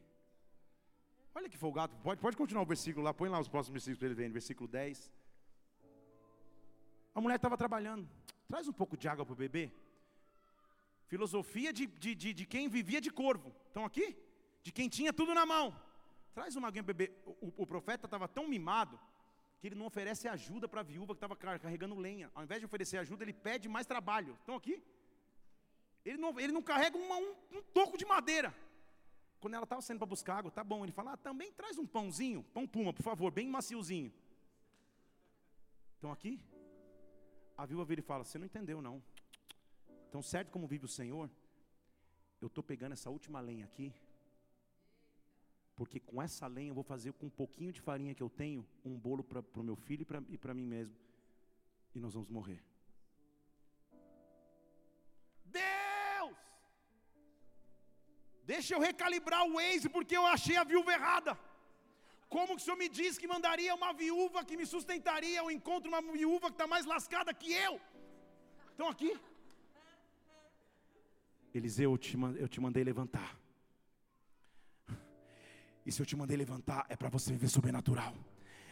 Olha que folgado. Pode, pode continuar o versículo lá, põe lá os próximos versículos para ele ver, versículo 10. A mulher estava trabalhando. Traz um pouco de água para o bebê. Filosofia de, de, de, de, quem vivia de corvo. Estão aqui? De quem tinha tudo na mão. Traz uma aguinha para o bebê. O, profeta estava tão mimado que ele não oferece ajuda para a viúva que estava carregando lenha. Ao invés de oferecer ajuda, ele pede mais trabalho. Estão aqui? Ele não, ele não carrega uma, um, um toco de madeira. Quando ela estava saindo para buscar água, tá bom. Ele fala, ah, também traz um pãozinho, pão puma, por favor, bem maciozinho. Estão aqui? A viúva vira e fala, você não entendeu não. Então, certo como vive o Senhor, eu estou pegando essa última lenha aqui, porque com essa lenha eu vou fazer com um pouquinho de farinha que eu tenho, um bolo para o meu filho e para mim mesmo. E nós vamos morrer. Deixa eu recalibrar o Waze, porque eu achei a viúva errada. Como que o Senhor me diz que mandaria uma viúva que me sustentaria? Eu encontro uma viúva que está mais lascada que eu. Estão aqui? Eliseu, eu te, eu te mandei levantar. E se eu te mandei levantar, é para você viver sobrenatural.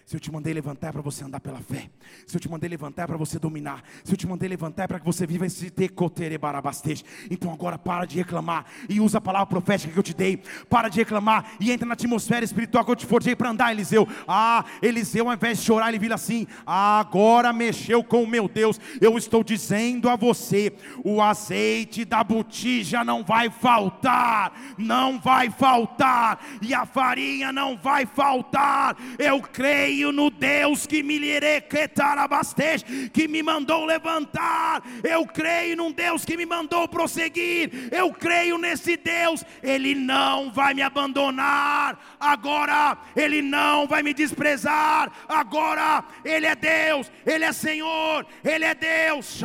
Se eu te mandei levantar é para você andar pela fé. Se eu te mandei levantar é para você dominar. Se eu te mandei levantar é para que você viva esse tecotere barabastej. Então agora para de reclamar e usa a palavra profética que eu te dei. Para de reclamar e entra na atmosfera espiritual que eu te forjei para andar, Eliseu. Ah, Eliseu, ao invés de chorar, ele vira assim: agora mexeu com o meu Deus. Eu estou dizendo a você: o azeite da botija não vai faltar, não vai faltar, e a farinha não vai faltar. Eu creio creio no Deus que me que me mandou levantar. Eu creio num Deus que me mandou prosseguir. Eu creio nesse Deus. Ele não vai me abandonar. Agora ele não vai me desprezar. Agora ele é Deus, ele é Senhor, ele é Deus.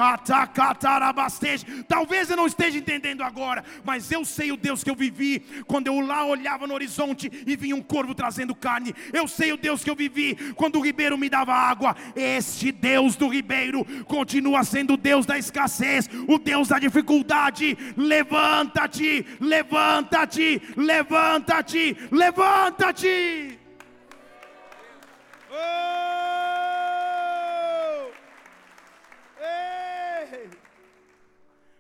Talvez eu não esteja entendendo agora, mas eu sei o Deus que eu vivi quando eu lá olhava no horizonte e vinha um corvo trazendo carne. Eu sei o Deus que eu vivi quando o ribeiro me dava água. Este Deus do ribeiro continua sendo o Deus da escassez, o Deus da dificuldade. Levanta-te, levanta-te, levanta-te, levanta-te. Oh!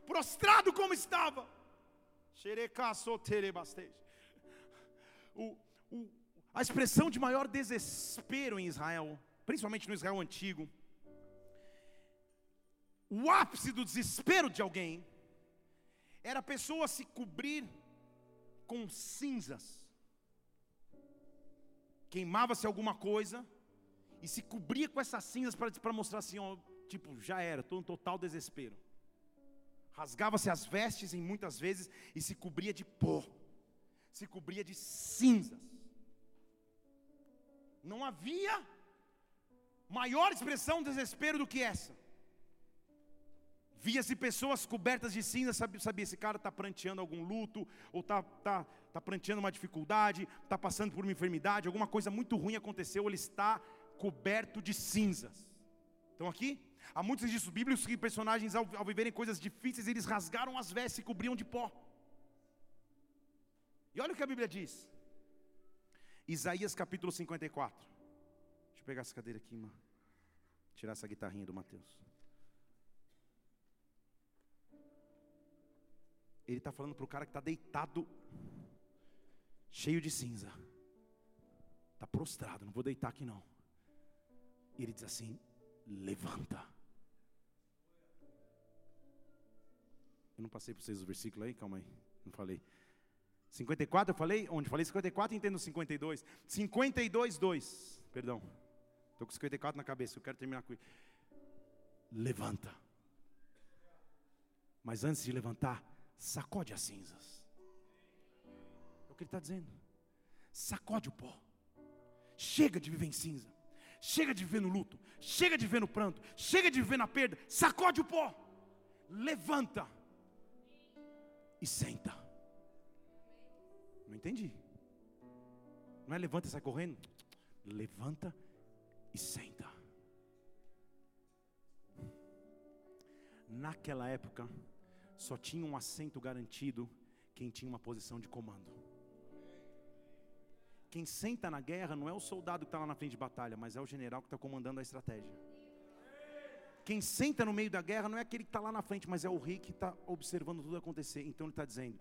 Prostrado como estava. O, o, a expressão de maior desespero em Israel, principalmente no Israel antigo, o ápice do desespero de alguém, era a pessoa se cobrir com cinzas. Queimava-se alguma coisa e se cobria com essas cinzas para mostrar assim, ó, tipo, já era, estou em total desespero. Rasgava-se as vestes em muitas vezes e se cobria de pó, se cobria de cinzas. Não havia maior expressão de desespero do que essa. Via-se pessoas cobertas de cinza, sabia, sabia esse cara está pranteando algum luto, ou está tá, tá pranteando uma dificuldade, está passando por uma enfermidade, alguma coisa muito ruim aconteceu, ele está coberto de cinzas. Estão aqui? Há muitos registros bíblicos que personagens, ao, ao viverem coisas difíceis, eles rasgaram as vestes e cobriam de pó. E olha o que a Bíblia diz: Isaías capítulo 54. Deixa eu pegar essa cadeira aqui, mano. Tirar essa guitarrinha do Mateus. Ele está falando para o cara que está deitado, cheio de cinza. Está prostrado, não vou deitar aqui não. E ele diz assim: levanta. Eu não passei para vocês o versículo aí, calma aí, não falei. 54 eu falei? Onde? Falei 54 entendo 52. 52, 2. Perdão. Estou com 54 na cabeça, eu quero terminar com isso. Levanta. Mas antes de levantar, sacode as cinzas. É o que ele está dizendo. Sacode o pó. Chega de viver em cinza. Chega de viver no luto. Chega de viver no pranto. Chega de viver na perda. Sacode o pó. Levanta. E senta. Não entendi. Não é levanta e sai correndo? Levanta e senta. Naquela época, só tinha um assento garantido quem tinha uma posição de comando. Quem senta na guerra não é o soldado que está lá na frente de batalha, mas é o general que está comandando a estratégia. Quem senta no meio da guerra não é aquele que está lá na frente, mas é o rei que está observando tudo acontecer. Então ele está dizendo: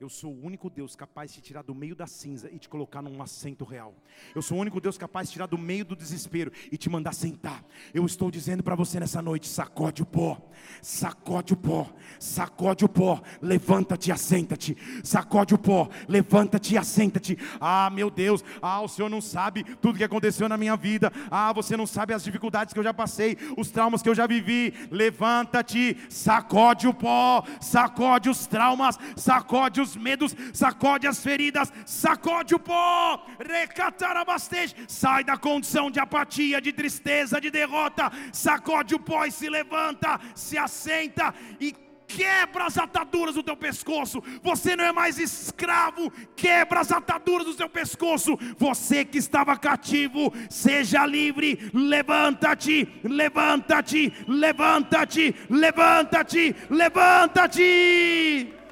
Eu sou o único Deus capaz de te tirar do meio da cinza e te colocar num assento real. Eu sou o único Deus capaz de tirar do meio do desespero e te mandar sentar. Eu estou dizendo para você nessa noite: sacode o pó, sacode o pó, sacode o pó, levanta-te e assenta-te. Sacode o pó, levanta-te e assenta-te. Ah, meu Deus, ah, o Senhor não sabe tudo que aconteceu na minha vida. Ah, você não sabe as dificuldades que eu já passei, os traumas que eu já vivi. Levanta-te, sacode o pó, sacode os traumas, sacode medos, sacode as feridas, sacode o pó, recatarabastej, sai da condição de apatia, de tristeza, de derrota, sacode o pó e se levanta, se assenta e quebra as ataduras do teu pescoço. Você não é mais escravo, quebra as ataduras do teu pescoço. Você que estava cativo, seja livre. Levanta-te, levanta-te, levanta-te, levanta-te, levanta-te.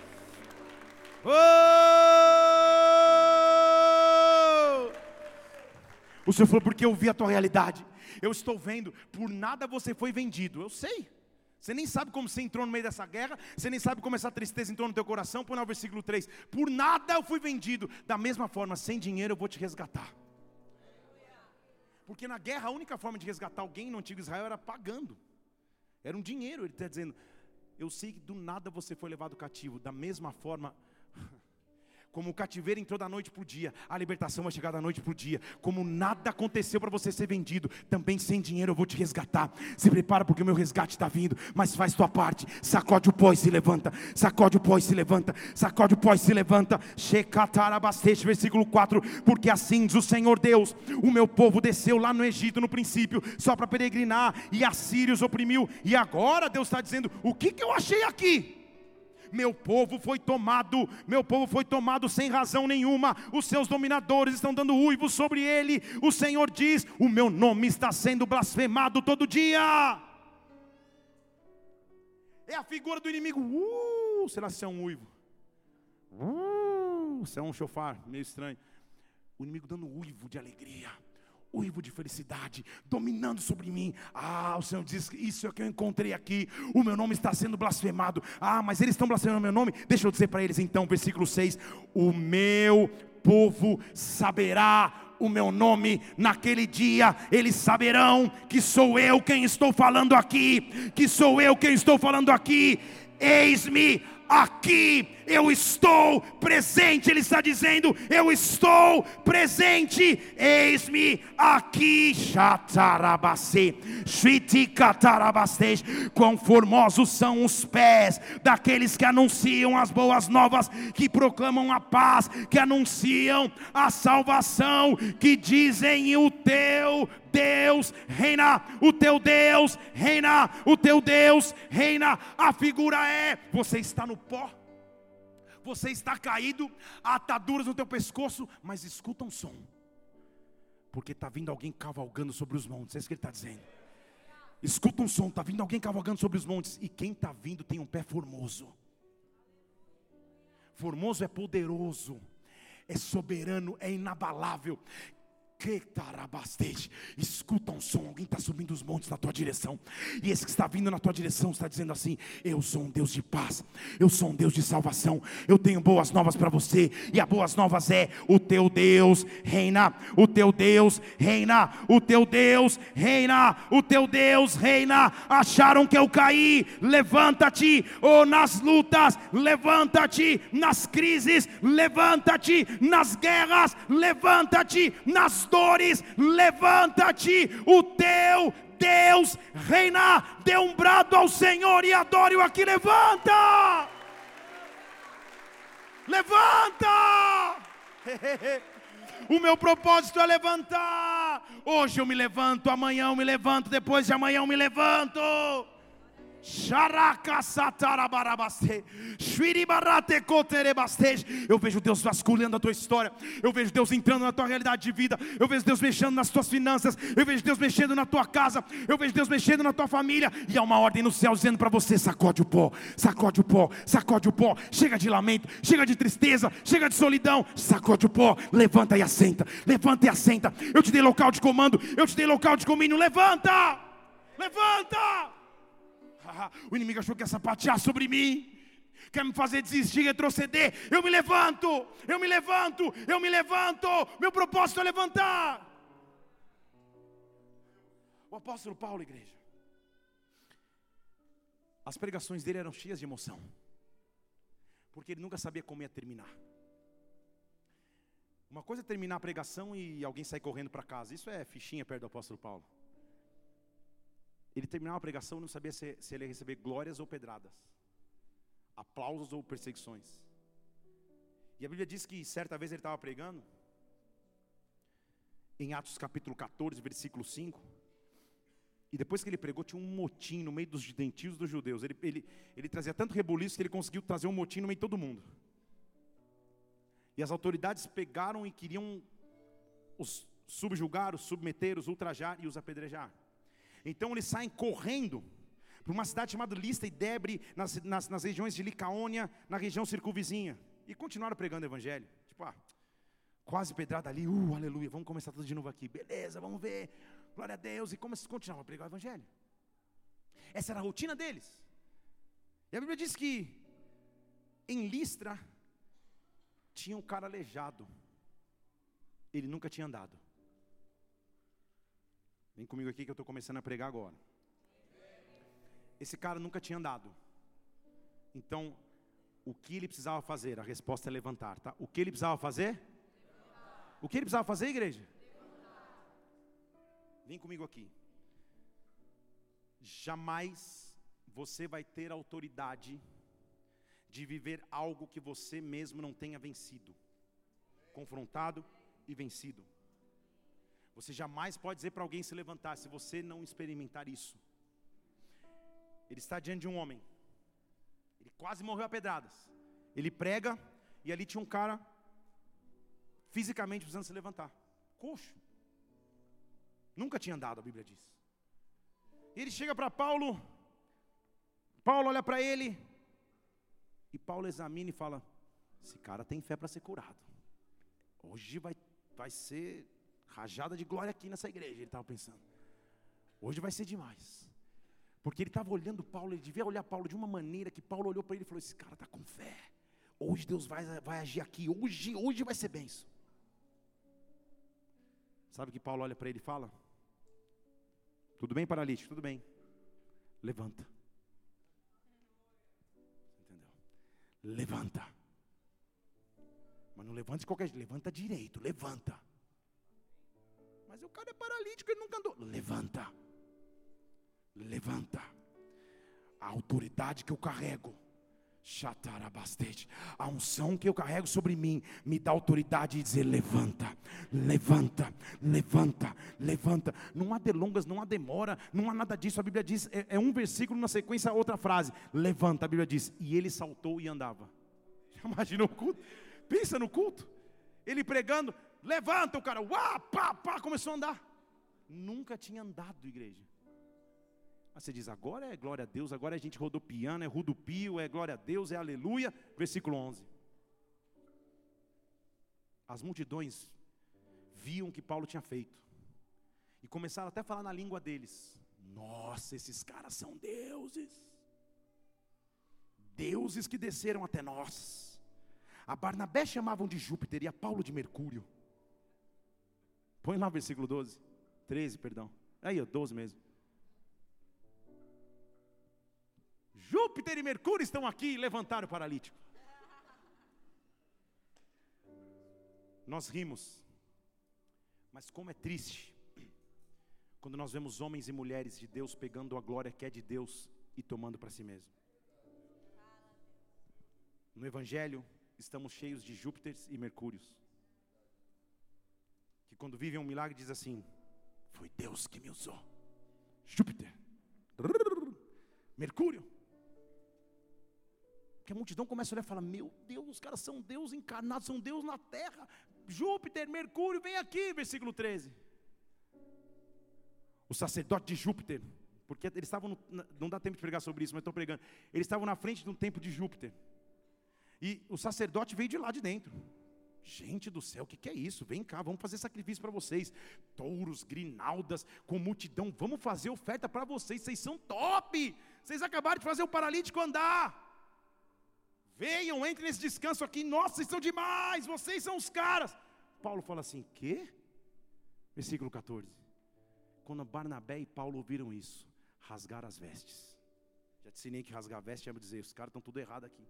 Oh! O Senhor falou, porque eu vi a tua realidade. Eu estou vendo, por nada você foi vendido. Eu sei. Você nem sabe como você entrou no meio dessa guerra, você nem sabe como essa tristeza entrou no teu coração. Põe lá o versículo 3: Por nada eu fui vendido, da mesma forma, sem dinheiro eu vou te resgatar. Porque na guerra a única forma de resgatar alguém no antigo Israel era pagando, era um dinheiro. Ele está dizendo: Eu sei que do nada você foi levado cativo, da mesma forma como o cativeiro entrou da noite para o dia, a libertação vai chegar da noite para o dia. Como nada aconteceu para você ser vendido, também sem dinheiro eu vou te resgatar. Se prepara porque o meu resgate está vindo, mas faz tua parte. Sacode o pó e se levanta. Sacode o pó e se levanta. Sacode o pó e se levanta. Shecatarabastete, versículo 4. Porque assim diz o Senhor Deus: O meu povo desceu lá no Egito no princípio, só para peregrinar, e a Sírios oprimiu. E agora Deus está dizendo: O que, que eu achei aqui? Meu povo foi tomado, meu povo foi tomado sem razão nenhuma, os seus dominadores estão dando uivo sobre ele. O Senhor diz: O meu nome está sendo blasfemado todo dia. É a figura do inimigo. Uh, será que é um uivo? Uh, isso é um chofar, meio estranho. O inimigo dando uivo de alegria uivo de felicidade dominando sobre mim. Ah, o Senhor diz: Isso é que eu encontrei aqui. O meu nome está sendo blasfemado. Ah, mas eles estão blasfemando meu nome. Deixa eu dizer para eles então, versículo 6: O meu povo saberá o meu nome naquele dia, eles saberão que sou eu quem estou falando aqui, que sou eu quem estou falando aqui. Eis-me aqui eu estou presente. Ele está dizendo: Eu estou presente. Eis-me aqui. Quão formosos são os pés daqueles que anunciam as boas novas, que proclamam a paz, que anunciam a salvação, que dizem: O teu Deus reina, o teu Deus reina, o teu Deus reina. A figura é: você está no pó você está caído, ataduras no teu pescoço, mas escuta um som, porque está vindo alguém cavalgando sobre os montes, é isso que ele está dizendo. Escuta um som, está vindo alguém cavalgando sobre os montes, e quem está vindo tem um pé formoso. Formoso é poderoso, é soberano, é inabalável. Escuta um som, alguém está subindo os montes na tua direção. E esse que está vindo na tua direção está dizendo assim: Eu sou um Deus de paz, eu sou um Deus de salvação. Eu tenho boas novas para você. E a boas novas é: o teu Deus reina, o teu Deus reina, o teu Deus reina, o teu Deus reina. Acharam que eu caí? Levanta-te, ou oh, nas lutas, levanta-te, nas crises, levanta-te, nas guerras, levanta-te, nas pastores, levanta-te, o teu Deus reina. Dê um brado ao Senhor e adore-o aqui. Levanta! Levanta! O meu propósito é levantar. Hoje eu me levanto, amanhã eu me levanto, depois de amanhã eu me levanto. Eu vejo Deus vasculhando a tua história. Eu vejo Deus entrando na tua realidade de vida. Eu vejo Deus mexendo nas tuas finanças. Eu vejo Deus mexendo na tua casa. Eu vejo Deus mexendo na tua família. E há uma ordem no céu dizendo para você: sacode o pó, sacode o pó, sacode o pó. Chega de lamento, chega de tristeza, chega de solidão. Sacode o pó, levanta e assenta. Levanta e assenta. Eu te dei local de comando. Eu te dei local de comínio. Levanta, levanta. O inimigo achou que ia sapatear sobre mim. quer me fazer desistir, retroceder, eu me levanto, eu me levanto, eu me levanto, meu propósito é levantar. O apóstolo Paulo, igreja, as pregações dele eram cheias de emoção, porque ele nunca sabia como ia terminar. Uma coisa é terminar a pregação e alguém sair correndo para casa, isso é fichinha perto do apóstolo Paulo. Ele terminava a pregação e não sabia se, se ele ia receber glórias ou pedradas aplausos ou perseguições. E a Bíblia diz que certa vez ele estava pregando, em Atos capítulo 14, versículo 5. E depois que ele pregou, tinha um motim no meio dos gentios dos judeus. Ele, ele, ele trazia tanto rebuliço que ele conseguiu trazer um motim no meio de todo mundo. E as autoridades pegaram e queriam os subjugar, os submeter, os ultrajar e os apedrejar. Então eles saem correndo para uma cidade chamada Lista e Debre, nas, nas, nas regiões de Licaônia, na região circunvizinha. E continuaram pregando o evangelho. Tipo, ah, quase pedrada ali, uh, aleluia, vamos começar tudo de novo aqui. Beleza, vamos ver. Glória a Deus. E como continuavam a pregar o evangelho. Essa era a rotina deles. E a Bíblia diz que em Listra tinha um cara aleijado. Ele nunca tinha andado. Vem comigo aqui que eu estou começando a pregar agora. Esse cara nunca tinha andado. Então, o que ele precisava fazer? A resposta é levantar, tá? O que ele precisava fazer? Levantar. O que ele precisava fazer, igreja? Levantar. Vem comigo aqui. Jamais você vai ter autoridade de viver algo que você mesmo não tenha vencido, confrontado e vencido. Você jamais pode dizer para alguém se levantar se você não experimentar isso. Ele está diante de um homem. Ele quase morreu a pedradas. Ele prega e ali tinha um cara fisicamente precisando se levantar. Coxo. Nunca tinha andado, a Bíblia diz. Ele chega para Paulo. Paulo olha para ele. E Paulo examina e fala: Esse cara tem fé para ser curado. Hoje vai, vai ser rajada de glória aqui nessa igreja. Ele estava pensando. Hoje vai ser demais. Porque ele estava olhando Paulo, ele devia olhar Paulo de uma maneira que Paulo olhou para ele e falou: Esse cara está com fé. Hoje Deus vai, vai agir aqui. Hoje, hoje vai ser benção. Sabe que Paulo olha para ele e fala? Tudo bem, paralítico? Tudo bem. Levanta. Entendeu? Levanta. Mas não levanta de qualquer jeito. Levanta direito. Levanta. O cara é paralítico, ele nunca andou. Levanta levanta. A autoridade que eu carrego, Chatarabastete. A unção que eu carrego sobre mim me dá autoridade de dizer: levanta, levanta, levanta, levanta. Não há delongas, não há demora, não há nada disso. A Bíblia diz, é, é um versículo na sequência, outra frase: levanta. A Bíblia diz, e ele saltou e andava. Já imaginou o culto? Pensa no culto. Ele pregando, levanta o cara, uá, pá, pá, começou a andar. Nunca tinha andado, igreja. Mas você diz, agora é glória a Deus, agora a gente rodopiando, é rudupio, é glória a Deus, é aleluia. Versículo 11. As multidões viam o que Paulo tinha feito. E começaram até a falar na língua deles. Nossa, esses caras são deuses. Deuses que desceram até nós. A Barnabé chamavam de Júpiter e a Paulo de Mercúrio. Põe lá o versículo 12. 13, perdão. Aí, 12 mesmo. Júpiter e Mercúrio estão aqui e levantaram o paralítico. Nós rimos, mas como é triste quando nós vemos homens e mulheres de Deus pegando a glória que é de Deus e tomando para si mesmo. No Evangelho, estamos cheios de Júpiteres e Mercúrios, quando vivem um milagre diz assim: Foi Deus que me usou. Júpiter, Mercúrio, que a multidão começa a olhar e fala: Meu Deus, os caras são Deus encarnados, são Deus na terra. Júpiter, Mercúrio, vem aqui, versículo 13. O sacerdote de Júpiter, porque eles estavam, no, não dá tempo de pregar sobre isso, mas estou pregando. Eles estavam na frente de um templo de Júpiter. E o sacerdote veio de lá de dentro. Gente do céu, o que, que, é isso? Vem cá, vamos fazer sacrifício para vocês. Touros, grinaldas, com multidão, vamos fazer oferta para vocês. Vocês são top! Vocês acabaram de fazer o paralítico andar. venham, entrem nesse descanso aqui. Nossa, vocês são demais, vocês são os caras. Paulo fala assim: quê? Versículo 14. Quando Barnabé e Paulo ouviram isso, rasgaram as vestes. Já te ensinei que rasgar a veste é dizer, os caras estão tudo errado aqui.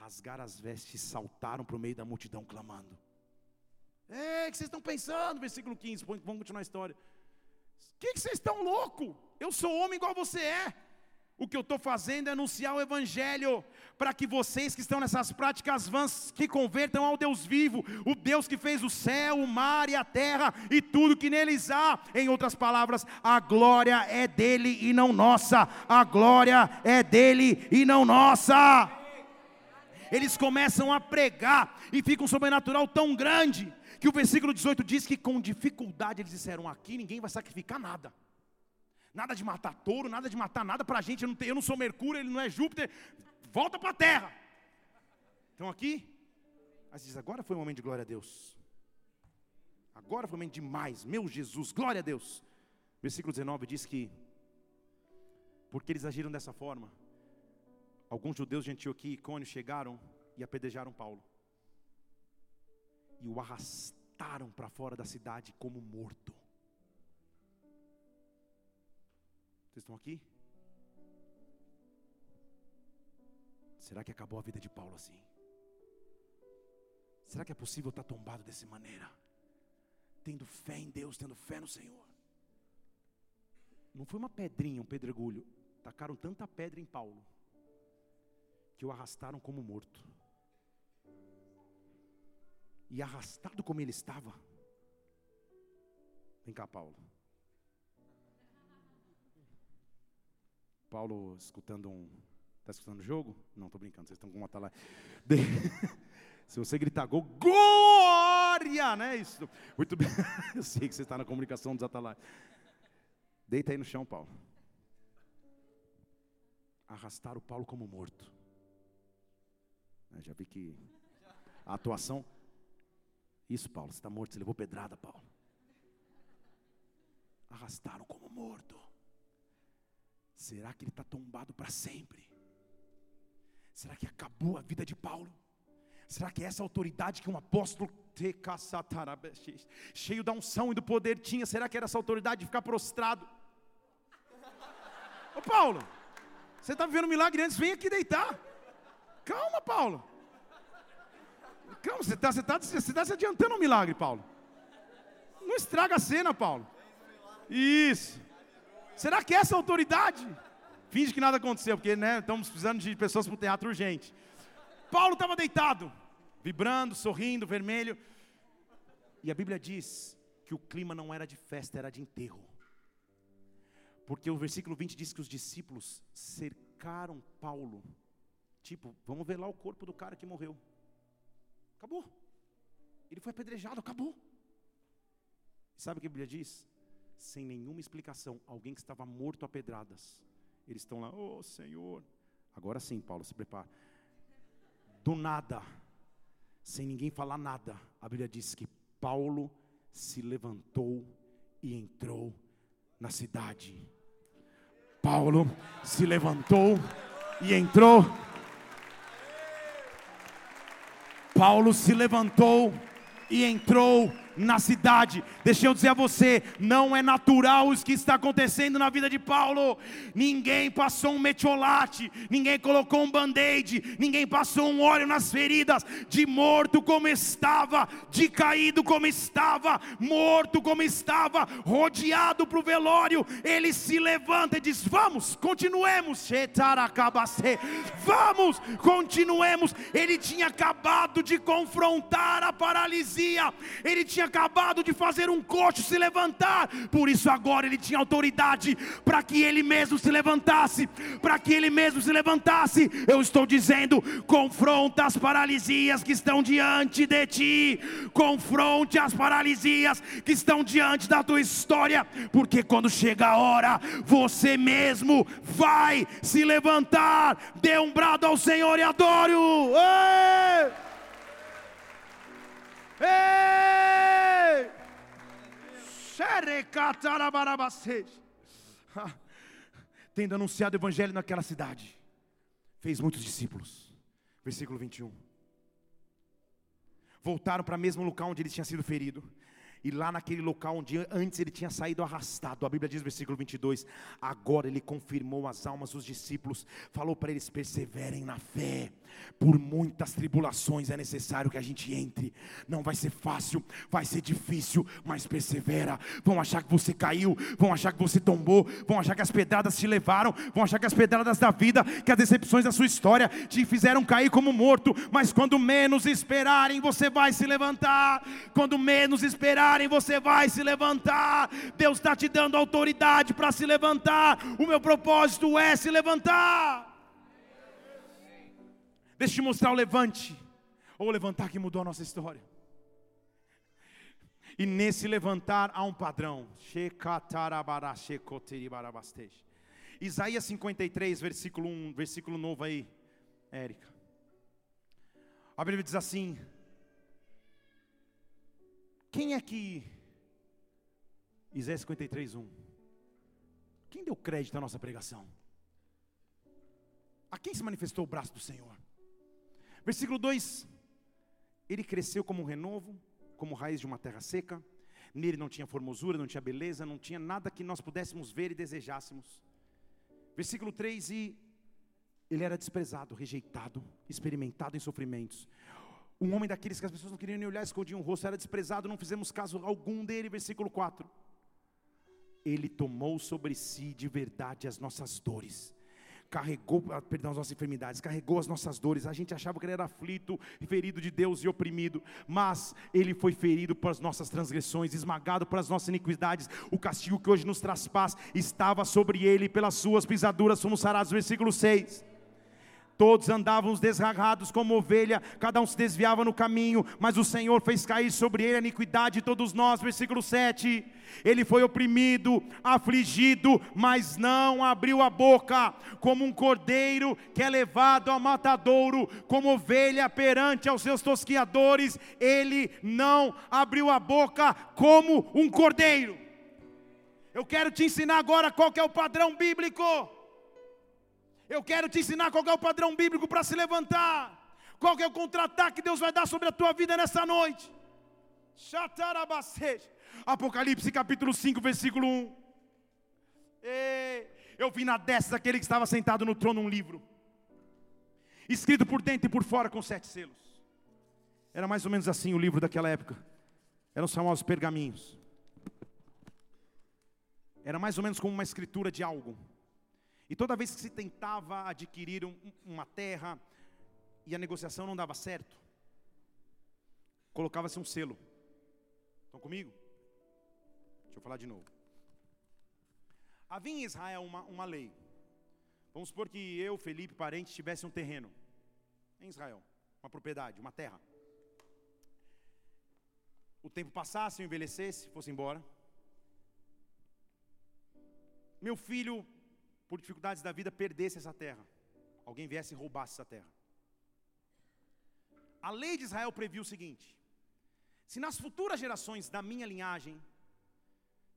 Rasgaram as vestes e saltaram para o meio da multidão clamando. É, o que vocês estão pensando? Versículo 15, vamos continuar a história. O que, que vocês estão louco? Eu sou homem igual você é. O que eu estou fazendo é anunciar o Evangelho, para que vocês que estão nessas práticas vãs, que convertam ao Deus vivo, o Deus que fez o céu, o mar e a terra e tudo que neles há. Em outras palavras, a glória é dele e não nossa, a glória é dele e não nossa. Eles começam a pregar e fica um sobrenatural tão grande, que o versículo 18 diz que com dificuldade eles disseram: aqui ninguém vai sacrificar nada. Nada de matar touro, nada de matar nada para a gente. Eu não, tenho, eu não sou Mercúrio, ele não é Júpiter. Volta para a terra. Então aqui, aí diz: agora foi um momento de glória a Deus. Agora foi um momento demais. Meu Jesus, glória a Deus. Versículo 19 diz que, porque eles agiram dessa forma, alguns judeus de Antioquia e Icônio chegaram e apedrejaram Paulo. E o arrastaram para fora da cidade como morto. Vocês estão aqui? Será que acabou a vida de Paulo assim? Será que é possível estar tombado dessa maneira? Tendo fé em Deus, tendo fé no Senhor. Não foi uma pedrinha, um pedregulho. Tacaram tanta pedra em Paulo que o arrastaram como morto. E arrastado como ele estava. Vem cá, Paulo. Paulo escutando um. Está escutando o jogo? Não, estou brincando, vocês estão com uma tala. De... Se você gritar gol, glória, né? Isso. Muito bem. Eu sei que você está na comunicação dos atalaios. Deita aí no chão, Paulo. Arrastaram o Paulo como morto. Já vi que a atuação. Isso, Paulo, você está morto, você levou pedrada, Paulo. Arrastaram como morto. Será que ele está tombado para sempre? Será que acabou a vida de Paulo? Será que essa autoridade que um apóstolo cheio da unção e do poder tinha, será que era essa autoridade de ficar prostrado? Ô Paulo, você está vivendo um milagre antes, vem aqui deitar. Calma, Paulo. Calma, você está tá, você tá se adiantando um milagre, Paulo. Não estraga a cena, Paulo. Isso. Será que essa autoridade? Finge que nada aconteceu, porque né, estamos precisando de pessoas para o teatro urgente. Paulo estava deitado, vibrando, sorrindo, vermelho. E a Bíblia diz que o clima não era de festa, era de enterro. Porque o versículo 20 diz que os discípulos cercaram Paulo. Tipo, vamos ver lá o corpo do cara que morreu. Acabou. Ele foi apedrejado, acabou. Sabe o que a Bíblia diz? sem nenhuma explicação, alguém que estava morto a pedradas. Eles estão lá, oh Senhor. Agora sim, Paulo, se prepara. Do nada, sem ninguém falar nada, a Bíblia diz que Paulo se levantou e entrou na cidade. Paulo se levantou e entrou. Paulo se levantou e entrou na cidade. Deixa eu dizer a você, não é natural isso que está acontecendo na vida de Paulo. Ninguém passou um metiolate, ninguém colocou um band-aid, ninguém passou um óleo nas feridas, de morto como estava, de caído como estava, morto como estava, rodeado para o velório. Ele se levanta e diz: Vamos, continuemos. Vamos, continuemos. Ele tinha acabado de confrontar a paralisia, ele tinha acabado de fazer um coxo se levantar, por isso agora ele tinha autoridade para que ele mesmo se levantasse, para que ele mesmo se levantasse. Eu estou dizendo: confronta as paralisias que estão diante de ti, confronte as paralisias que estão diante da tua história, porque quando chega a hora, você mesmo vai se levantar, dê um brado ao Senhor e adoro. Ei! Ei! Tendo anunciado o evangelho naquela cidade, fez muitos discípulos, Versículo 21. Voltaram para o mesmo local onde ele tinha sido ferido. E lá naquele local onde antes ele tinha saído arrastado, a Bíblia diz, versículo 22, agora ele confirmou as almas dos discípulos, falou para eles: perseverem na fé, por muitas tribulações é necessário que a gente entre, não vai ser fácil, vai ser difícil, mas persevera. Vão achar que você caiu, vão achar que você tombou, vão achar que as pedradas te levaram, vão achar que as pedradas da vida, que as decepções da sua história te fizeram cair como morto, mas quando menos esperarem, você vai se levantar, quando menos esperarem, você vai se levantar. Deus está te dando autoridade para se levantar. O meu propósito é se levantar. Deixa eu te mostrar o levante, ou levantar que mudou a nossa história. E nesse levantar há um padrão. Isaías 53, versículo 1, versículo novo aí, Érica. A Bíblia diz assim: quem é que. Isaías 53, 1. Quem deu crédito à nossa pregação? A quem se manifestou o braço do Senhor? Versículo 2: Ele cresceu como um renovo, como raiz de uma terra seca. Nele não tinha formosura, não tinha beleza, não tinha nada que nós pudéssemos ver e desejássemos. Versículo 3: E ele era desprezado, rejeitado, experimentado em sofrimentos um homem daqueles que as pessoas não queriam nem olhar, escondiam o rosto, era desprezado, não fizemos caso algum dele, versículo 4. Ele tomou sobre si de verdade as nossas dores, carregou, ah, perdão, as nossas enfermidades, carregou as nossas dores. A gente achava que ele era aflito, ferido de Deus e oprimido, mas ele foi ferido por as nossas transgressões, esmagado por as nossas iniquidades. O castigo que hoje nos traz paz estava sobre ele, pelas suas pisaduras fomos sarados. Versículo 6. Todos andavam desgarrados como ovelha, cada um se desviava no caminho, mas o Senhor fez cair sobre ele a iniquidade de todos nós. Versículo 7. Ele foi oprimido, afligido, mas não abriu a boca, como um cordeiro que é levado ao matadouro, como ovelha perante aos seus tosquiadores, ele não abriu a boca como um cordeiro. Eu quero te ensinar agora qual é o padrão bíblico. Eu quero te ensinar qual é o padrão bíblico para se levantar. Qual é o contra-ataque que Deus vai dar sobre a tua vida nessa noite. Apocalipse capítulo 5, versículo 1. Eu vi na destra daquele que estava sentado no trono um livro, escrito por dentro e por fora com sete selos. Era mais ou menos assim o livro daquela época. Eram os famosos pergaminhos. Era mais ou menos como uma escritura de algo. E toda vez que se tentava adquirir um, uma terra e a negociação não dava certo, colocava-se um selo. Estão comigo? Deixa eu falar de novo. Havia em Israel uma, uma lei. Vamos supor que eu, Felipe, parente, tivesse um terreno em Israel, uma propriedade, uma terra. O tempo passasse, eu envelhecesse, fosse embora. Meu filho por dificuldades da vida, perdesse essa terra. Alguém viesse e roubasse essa terra. A lei de Israel previu o seguinte: se nas futuras gerações da minha linhagem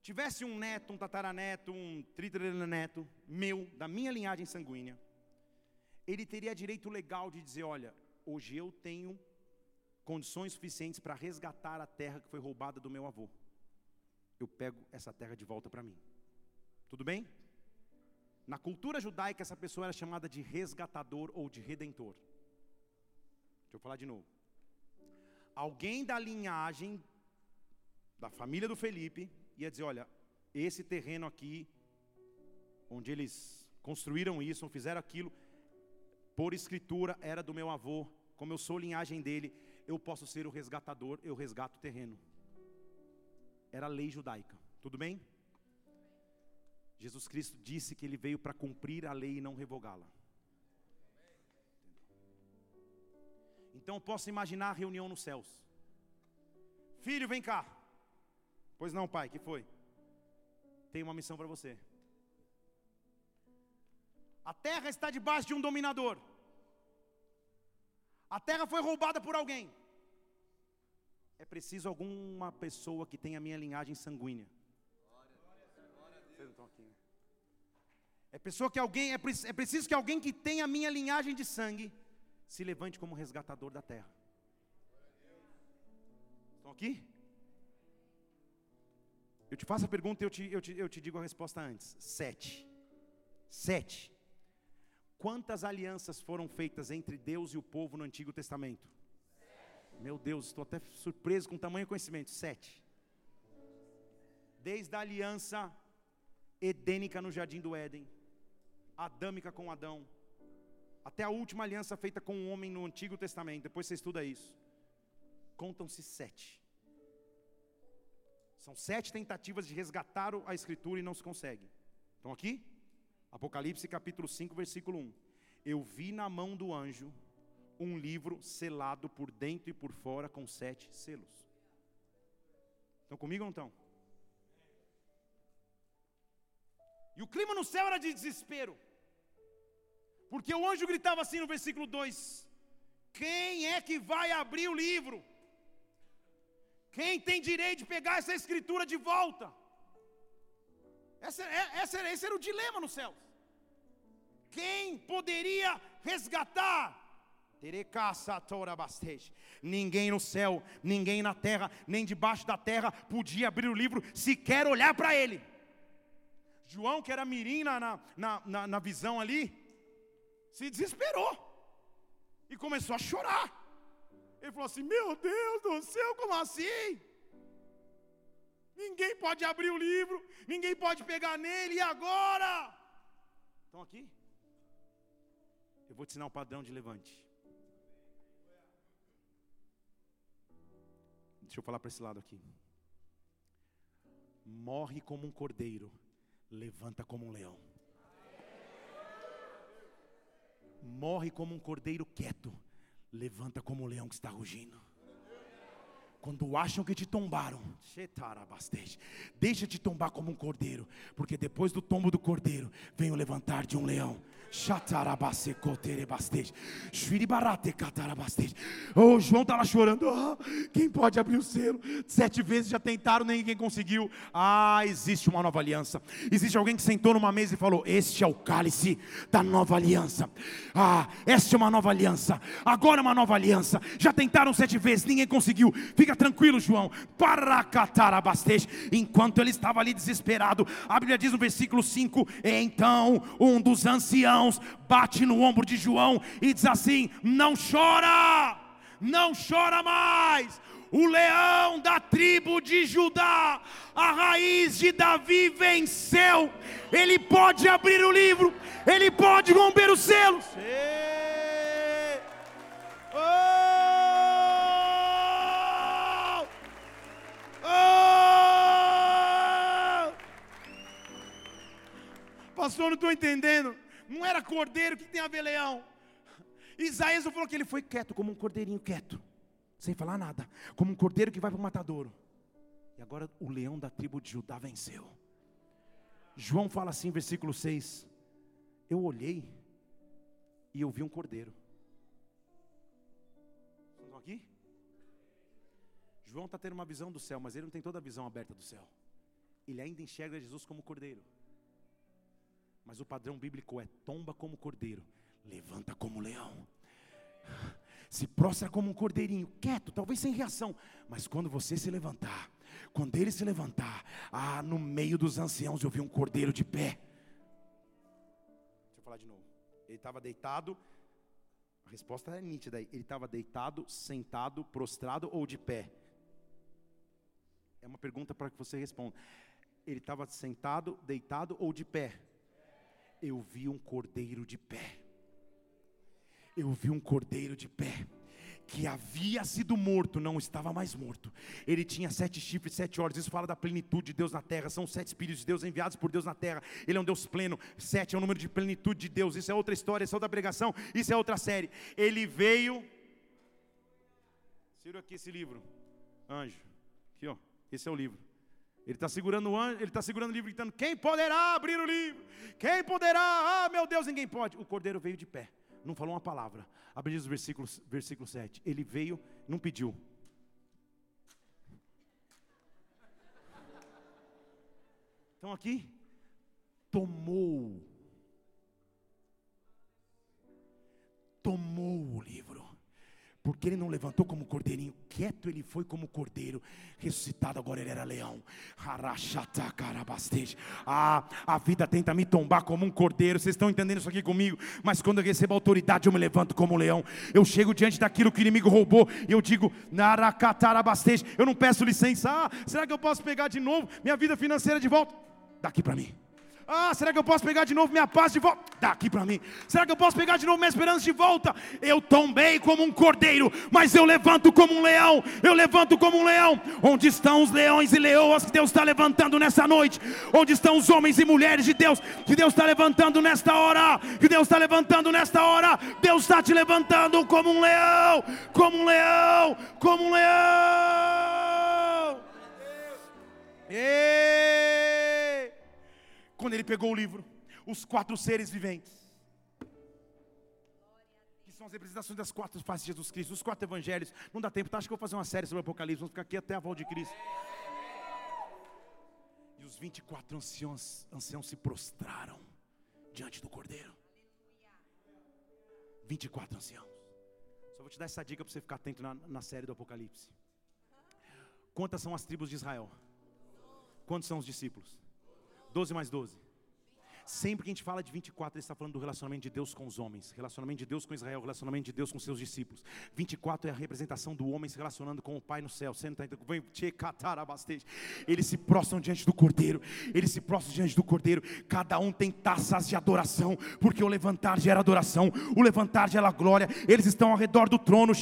tivesse um neto, um tataraneto, um tritrineto meu, da minha linhagem sanguínea, ele teria direito legal de dizer: olha, hoje eu tenho condições suficientes para resgatar a terra que foi roubada do meu avô. Eu pego essa terra de volta para mim. Tudo bem? Na cultura judaica, essa pessoa era chamada de resgatador ou de redentor. Deixa eu falar de novo. Alguém da linhagem da família do Felipe ia dizer: Olha, esse terreno aqui, onde eles construíram isso, fizeram aquilo, por escritura era do meu avô, como eu sou linhagem dele, eu posso ser o resgatador, eu resgato o terreno. Era lei judaica, tudo bem? Jesus Cristo disse que ele veio para cumprir a lei e não revogá-la. Então eu posso imaginar a reunião nos céus. Filho, vem cá. Pois não, pai, que foi? Tenho uma missão para você. A terra está debaixo de um dominador. A terra foi roubada por alguém. É preciso alguma pessoa que tenha a minha linhagem sanguínea vocês não estão aqui, né? É pessoa que alguém, é, é preciso que alguém que tenha a minha linhagem de sangue se levante como resgatador da terra. Estão aqui? Eu te faço a pergunta e eu te, eu, te, eu te digo a resposta antes. Sete. Sete. Quantas alianças foram feitas entre Deus e o povo no Antigo Testamento? Sete. Meu Deus, estou até surpreso com o tamanho conhecimento. Sete. Desde a aliança edênica no jardim do Éden, adâmica com Adão, até a última aliança feita com o homem no Antigo Testamento, depois você estuda isso. Contam-se sete. São sete tentativas de resgatar a Escritura e não se consegue. Estão aqui? Apocalipse capítulo 5, versículo 1. Eu vi na mão do anjo um livro selado por dentro e por fora com sete selos. Estão comigo ou não estão? E o clima no céu era de desespero. Porque o anjo gritava assim no versículo 2: Quem é que vai abrir o livro? Quem tem direito de pegar essa escritura de volta? É, esse era o dilema no céu. Quem poderia resgatar? Ninguém no céu, ninguém na terra, nem debaixo da terra podia abrir o livro, sequer olhar para ele. João, que era mirim na, na, na, na visão ali, se desesperou e começou a chorar. Ele falou assim: Meu Deus do céu, como assim? Ninguém pode abrir o livro, ninguém pode pegar nele, e agora? Estão aqui? Eu vou te ensinar o padrão de levante. Deixa eu falar para esse lado aqui. Morre como um cordeiro, levanta como um leão. Morre como um cordeiro quieto, levanta como um leão que está rugindo. Quando acham que te tombaram, deixa te tombar como um cordeiro, porque depois do tombo do cordeiro vem o levantar de um leão. Oh, João está lá chorando. Oh, quem pode abrir o selo? Sete vezes já tentaram, ninguém conseguiu. Ah, existe uma nova aliança. Existe alguém que sentou numa mesa e falou: Este é o cálice da nova aliança. Ah, esta é uma nova aliança. Agora é uma nova aliança. Já tentaram sete vezes, ninguém conseguiu. Fica tranquilo, João. Paracatarabastej. Enquanto ele estava ali desesperado, a Bíblia diz no versículo 5: Então um dos anciãos bate no ombro de João e diz assim: Não chora, não chora mais. O leão da tribo de Judá, a raiz de Davi venceu. Ele pode abrir o livro, ele pode romper os selos. Oh! Pastor, não estou entendendo não era cordeiro, o que tem a ver leão? Isaías falou que ele foi quieto, como um cordeirinho quieto, sem falar nada, como um cordeiro que vai para o matadouro. E agora o leão da tribo de Judá venceu. João fala assim, versículo 6: Eu olhei e eu vi um cordeiro. Estão aqui? João está tendo uma visão do céu, mas ele não tem toda a visão aberta do céu. Ele ainda enxerga Jesus como cordeiro. Mas o padrão bíblico é: tomba como cordeiro, levanta como leão. Se prostra como um cordeirinho, quieto, talvez sem reação, mas quando você se levantar, quando ele se levantar, ah, no meio dos anciãos eu vi um cordeiro de pé. Deixa eu falar de novo. Ele estava deitado, a resposta é nítida aí. Ele estava deitado, sentado, prostrado ou de pé? É uma pergunta para que você responda. Ele estava sentado, deitado ou de pé? Eu vi um cordeiro de pé. Eu vi um cordeiro de pé que havia sido morto, não estava mais morto. Ele tinha sete chifres, sete olhos. Isso fala da plenitude de Deus na terra. São sete espíritos de Deus enviados por Deus na terra. Ele é um Deus pleno. Sete é o número de plenitude de Deus. Isso é outra história, isso é outra pregação, isso é outra série. Ele veio. Ciro aqui esse livro. Anjo. Aqui, ó. Esse é o livro. Ele está segurando o anjo, ele está segurando o livro gritando: Quem poderá abrir o livro? Quem poderá? Ah, meu Deus, ninguém pode. O cordeiro veio de pé, não falou uma palavra. Abre diz o versículo, versículo 7. Ele veio, não pediu. Então aqui, tomou. tomou o livro. Porque ele não levantou como cordeirinho, quieto ele foi como cordeiro, ressuscitado agora ele era leão. Ah, a vida tenta me tombar como um cordeiro, vocês estão entendendo isso aqui comigo? Mas quando eu recebo autoridade, eu me levanto como um leão. Eu chego diante daquilo que o inimigo roubou e eu digo, eu não peço licença. Ah, será que eu posso pegar de novo minha vida financeira de volta? Daqui para mim. Ah, será que eu posso pegar de novo minha paz de volta? Dá aqui para mim. Será que eu posso pegar de novo minha esperança de volta? Eu tombei como um cordeiro, mas eu levanto como um leão. Eu levanto como um leão. Onde estão os leões e leoas que Deus está levantando nessa noite? Onde estão os homens e mulheres de Deus que Deus está levantando nesta hora? Que Deus está levantando nesta hora? Deus está te levantando como um leão, como um leão, como um leão. Ei! Quando ele pegou o livro, os quatro seres viventes, que são as representações das quatro faces de Jesus Cristo, os quatro evangelhos. Não dá tempo, tá? acho que eu vou fazer uma série sobre o Apocalipse, vamos ficar aqui até a volta de Cristo. E os 24 anciãos, anciãos se prostraram diante do Cordeiro. 24 anciãos. Só vou te dar essa dica para você ficar atento na, na série do Apocalipse. Quantas são as tribos de Israel? Quantos são os discípulos? 12 mais 12. Sempre que a gente fala de 24, ele está falando do relacionamento de Deus com os homens, relacionamento de Deus com Israel, relacionamento de Deus com seus discípulos. 24 é a representação do homem se relacionando com o Pai no céu. Senta, eles se prostram diante do Cordeiro, eles se prostram diante do Cordeiro. Cada um tem taças de adoração, porque o levantar gera adoração, o levantar gera glória. Eles estão ao redor do trono,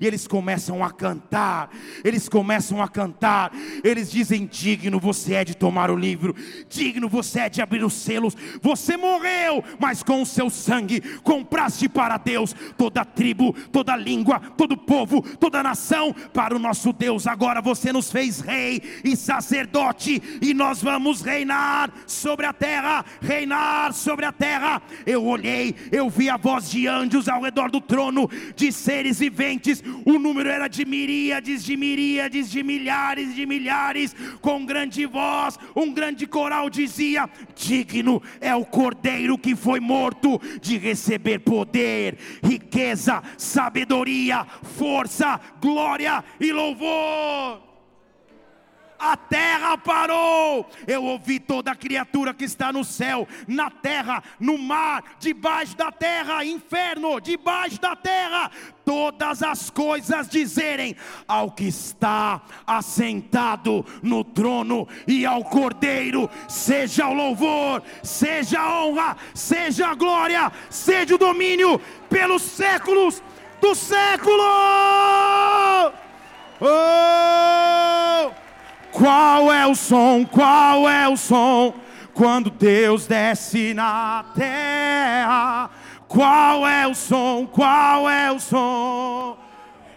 e eles começam a cantar. Eles começam a cantar. Eles dizem: Digno você é de tomar o livro, digno você é de abrir os selos. Você morreu, mas com o seu sangue compraste para Deus toda tribo, toda língua, todo povo, toda nação para o nosso Deus. Agora você nos fez rei e sacerdote, e nós vamos reinar sobre a terra, reinar sobre a terra. Eu olhei, eu vi a voz de anjos ao redor do trono, de seres viventes. O número era de miríades, de miríades, de milhares, de milhares, com grande voz, um grande coral dizia: Digno é o cordeiro que foi morto de receber poder, riqueza, sabedoria, força, glória e louvor a terra parou. Eu ouvi toda criatura que está no céu, na terra, no mar, debaixo da terra, inferno, debaixo da terra, todas as coisas dizerem ao que está assentado no trono e ao Cordeiro, seja o louvor, seja a honra, seja a glória, seja o domínio pelos séculos dos séculos. Oh! Qual é o som? Qual é o som? Quando Deus desce na terra. Qual é o som? Qual é o som?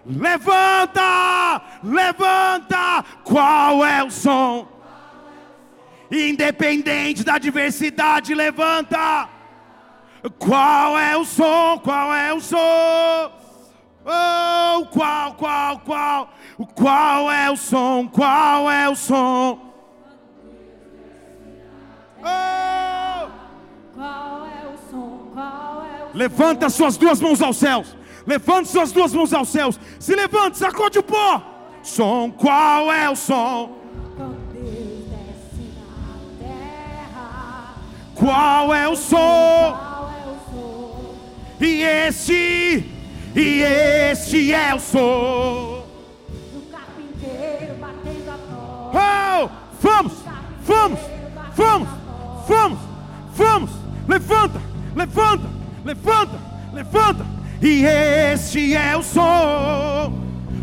Levanta, levanta. Qual é o som? Independente da diversidade, levanta. Qual é o som? Qual é o som? Oh, qual, qual, qual? Qual é o som? Qual é o som? Oh! Qual é o som? Qual é o Levanta suas duas mãos aos céus. Levante suas duas mãos aos céus. Se levante, sacode o pó. Som, qual é o som? Qual é o som? E esse e este é o som Oh, vamos, vamos, vamos, vamos, vamos. Levanta, levanta, levanta, levanta. E este é o som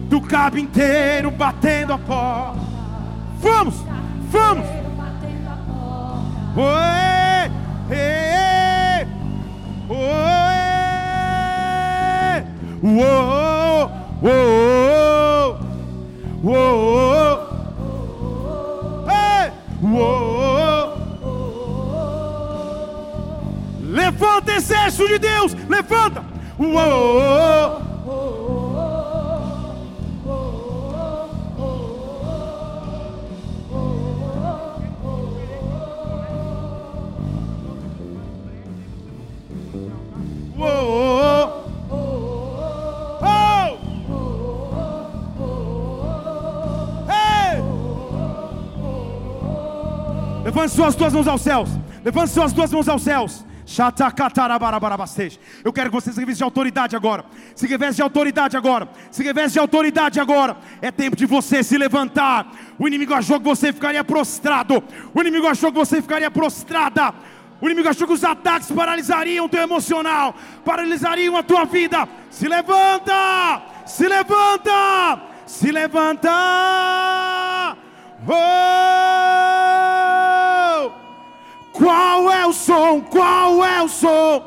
do carpinteiro batendo a porta. Vamos, vamos. Oi, ei, oi. Uou, uou, uou, Levanta, exército de Deus, levanta. Uou. Levante suas duas mãos aos céus. Levante suas duas mãos aos céus. Eu quero que você se reveste de autoridade agora. Se reveste de autoridade agora. Se reveste de autoridade agora. É tempo de você se levantar. O inimigo achou que você ficaria prostrado. O inimigo achou que você ficaria prostrada. O inimigo achou que os ataques paralisariam o teu emocional, paralisariam a tua vida. Se levanta! Se levanta! Se levanta! Oh! Qual é o som? Qual é o som?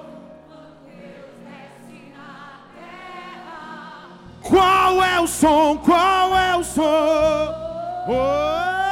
Qual é o som? Qual é o som? Oh!